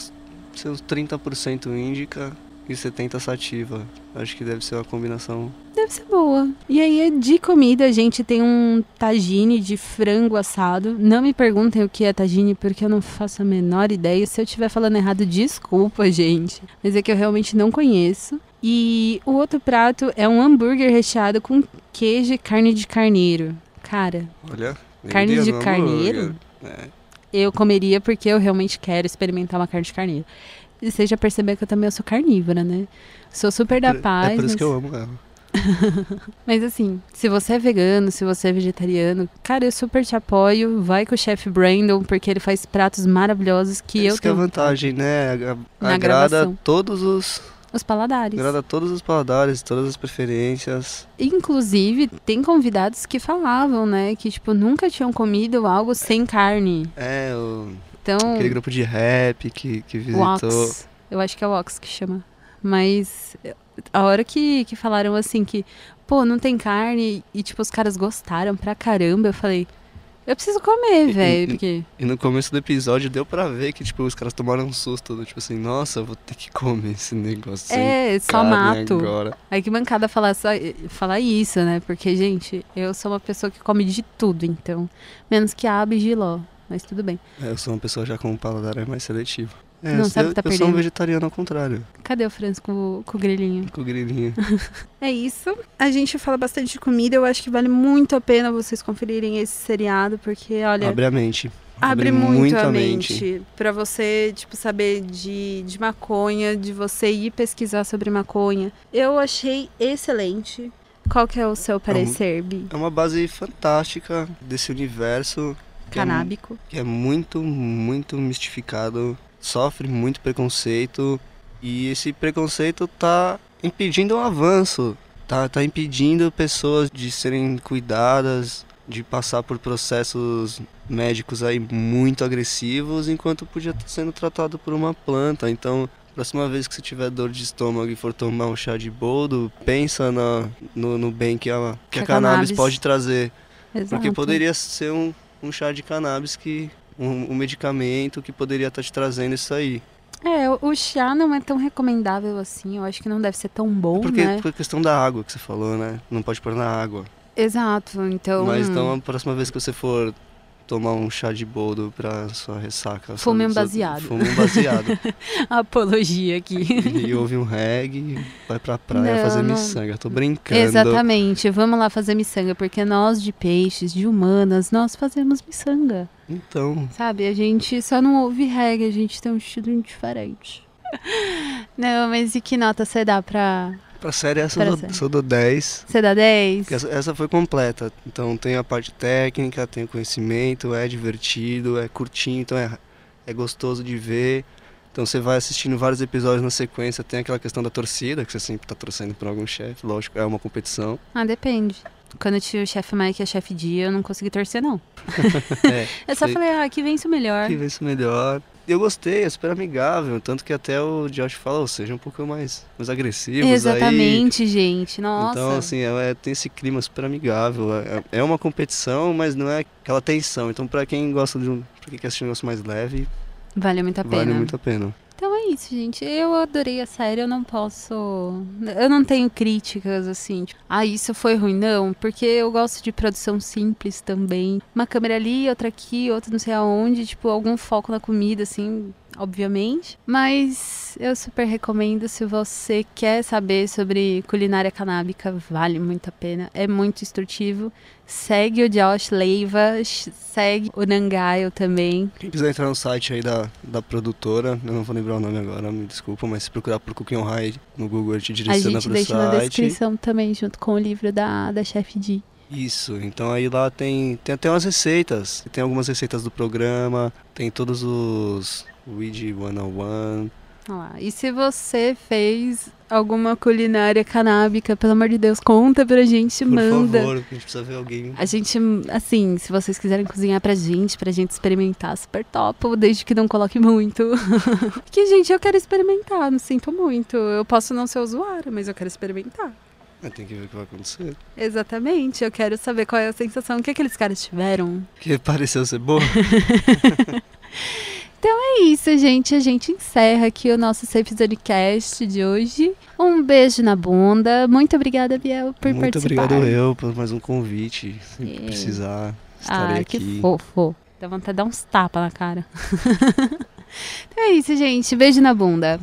ser uns 30% índica e 70% sativa. Acho que deve ser uma combinação. Deve ser boa. E aí, de comida, a gente tem um tagine de frango assado. Não me perguntem o que é tagine, porque eu não faço a menor ideia. Se eu estiver falando errado, desculpa, gente. Mas é que eu realmente não conheço. E o outro prato é um hambúrguer recheado com queijo e carne de carneiro. Cara, Olha. Carne de carneiro? É. eu comeria porque eu realmente quero experimentar uma carne de carneiro. E você já percebeu que eu também sou carnívora, né? Sou super da paz. É por isso mas... que eu amo ela. Mas assim, se você é vegano, se você é vegetariano, cara, eu super te apoio. Vai com o chefe Brandon, porque ele faz pratos maravilhosos que eu isso que é a tenho vantagem, né? Na Agrada gravação. todos os. os paladares. Agrada todos os paladares, todas as preferências. Inclusive, tem convidados que falavam, né, que tipo nunca tinham comido algo sem carne. É, o, Então, aquele grupo de rap que, que visitou. Ox, eu acho que é o Ox que chama. Mas a hora que, que falaram assim que, pô, não tem carne e tipo os caras gostaram pra caramba, eu falei, eu preciso comer, velho, e- porque E no começo do episódio deu pra ver que, tipo, os caras tomaram um susto, do tipo assim, nossa, eu vou ter que comer esse negócio é, só mato. agora. Aí que mancada falar, só, falar isso, né? Porque, gente, eu sou uma pessoa que come de tudo, então. Menos que aba e giló. Mas tudo bem. É, eu sou uma pessoa já com um paladar mais seletivo. É, Não eu, sabe o que tá eu sou um perdendo. vegetariano ao contrário, Cadê o Franz com, com o grilinho? com o grilinho. É isso. A gente fala bastante de comida. Eu acho que vale muito a pena vocês conferirem esse seriado, porque, olha. Abre a mente. Abre muito a mente pra você, tipo, saber de, de maconha, de você ir pesquisar sobre maconha. Eu achei excelente. Qual que é o seu parecer, Bi? É uma base fantástica desse universo que é, Canábico. que é muito, muito mistificado, sofre muito preconceito e esse preconceito tá impedindo o avanço, tá, tá impedindo pessoas de serem cuidadas, de passar por processos médicos aí muito agressivos, enquanto podia estar sendo tratado por uma planta. Então, próxima vez que você tiver dor de estômago e for tomar um chá de boldo, pensa na, no, no bem que a, que a a cannabis cannabis. pode trazer. Exato. Porque poderia ser um, um chá de cannabis que. Um, um medicamento que poderia estar te trazendo isso aí. É, o- chá não é tão recomendável assim. Eu acho que não deve ser tão bom, Porque né? por questão da água que você falou, né? Não pode pôr na água. Exato. Então, Mas então a próxima vez que você for tomar um chá de boldo pra sua ressaca. Fume sua- um baseado. Fume um baseado. apologia aqui. e ouve um reggae, vai pra praia Não, fazer não- miçanga. Tô brincando. Exatamente. Vamos lá fazer miçanga, porque nós de peixes, de humanas, nós fazemos miçanga. Então, Sabe? A gente só não ouve reggae, a gente tem um estilo diferente. Não, mas e que nota você dá pra. Pra série essa Pra eu dou, só dou 10. Você dá 10? porque Essa, essa foi completa. Então tem a parte técnica, tem o conhecimento, é divertido, é curtinho, então é, é gostoso de ver. Então você vai assistindo vários episódios na sequência, tem aquela questão da torcida, que você sempre tá torcendo por algum chefe, lógico, é uma competição. Ah, depende. Quando eu tinha o chefe Mike e a chefe Dia, eu não consegui torcer, não. É, Eu só sei. falei, ah, que vence o melhor. que vence melhor. Eu gostei, é super amigável, tanto que até o Josh fala, "Ô, seja um pouco mais, mais agressivos aí. Exatamente, gente. Nossa. Então, assim, é, é- tem esse clima super amigável. É, é uma competição, mas não é aquela tensão. Então, pra quem gosta de um. Pra quem quer assistir um negócio mais leve, Vale muito a pena. vale muito a pena. Então é isso, gente. Eu adorei a série, eu não posso. Eu não tenho críticas assim. Tipo, ah, isso foi ruim, não. Porque eu gosto de produção simples também. Uma câmera ali, outra aqui, outra não sei aonde. Tipo, algum foco na comida, assim, obviamente. Mas eu super recomendo se você quer saber sobre culinária canábica, vale muito a pena. É muito instrutivo. Segue o Josh Leiva, segue o Nangaio também. Quem quiser entrar no site aí da, da produtora, eu não vou lembrar o nome agora, me desculpa, mas se procurar por Cooking on High no Google, te A direciona gente pro deixa na site. descrição também, junto com o livro da, da Chef D. Isso, então aí lá tem, tem até umas receitas. Tem algumas receitas do programa, tem todos os Weed 101. Olha lá. E se você fez alguma culinária canábica, pelo amor de Deus, conta pra gente, Por manda. favor, a gente precisa ver alguém. A gente, assim, se vocês quiserem cozinhar pra gente, pra gente experimentar, super top, desde que não coloque muito. Porque, gente, eu quero experimentar, não sinto muito. Eu posso não ser usuária, mas eu quero experimentar. Ah, Tem que ver o que vai acontecer. Exatamente, eu quero saber qual é a sensação que aqueles caras tiveram. Que pareceu ser boa. É isso, gente. A gente encerra aqui o nosso Safe Zonecast de hoje. Um beijo na bunda. Muito obrigada, Biel, por Muito participar. obrigado eu por mais um convite. Se É. precisar, estarei Ah, aqui. que fofo. Dá vontade de dar uns tapas na cara. então é isso, gente. Beijo na bunda.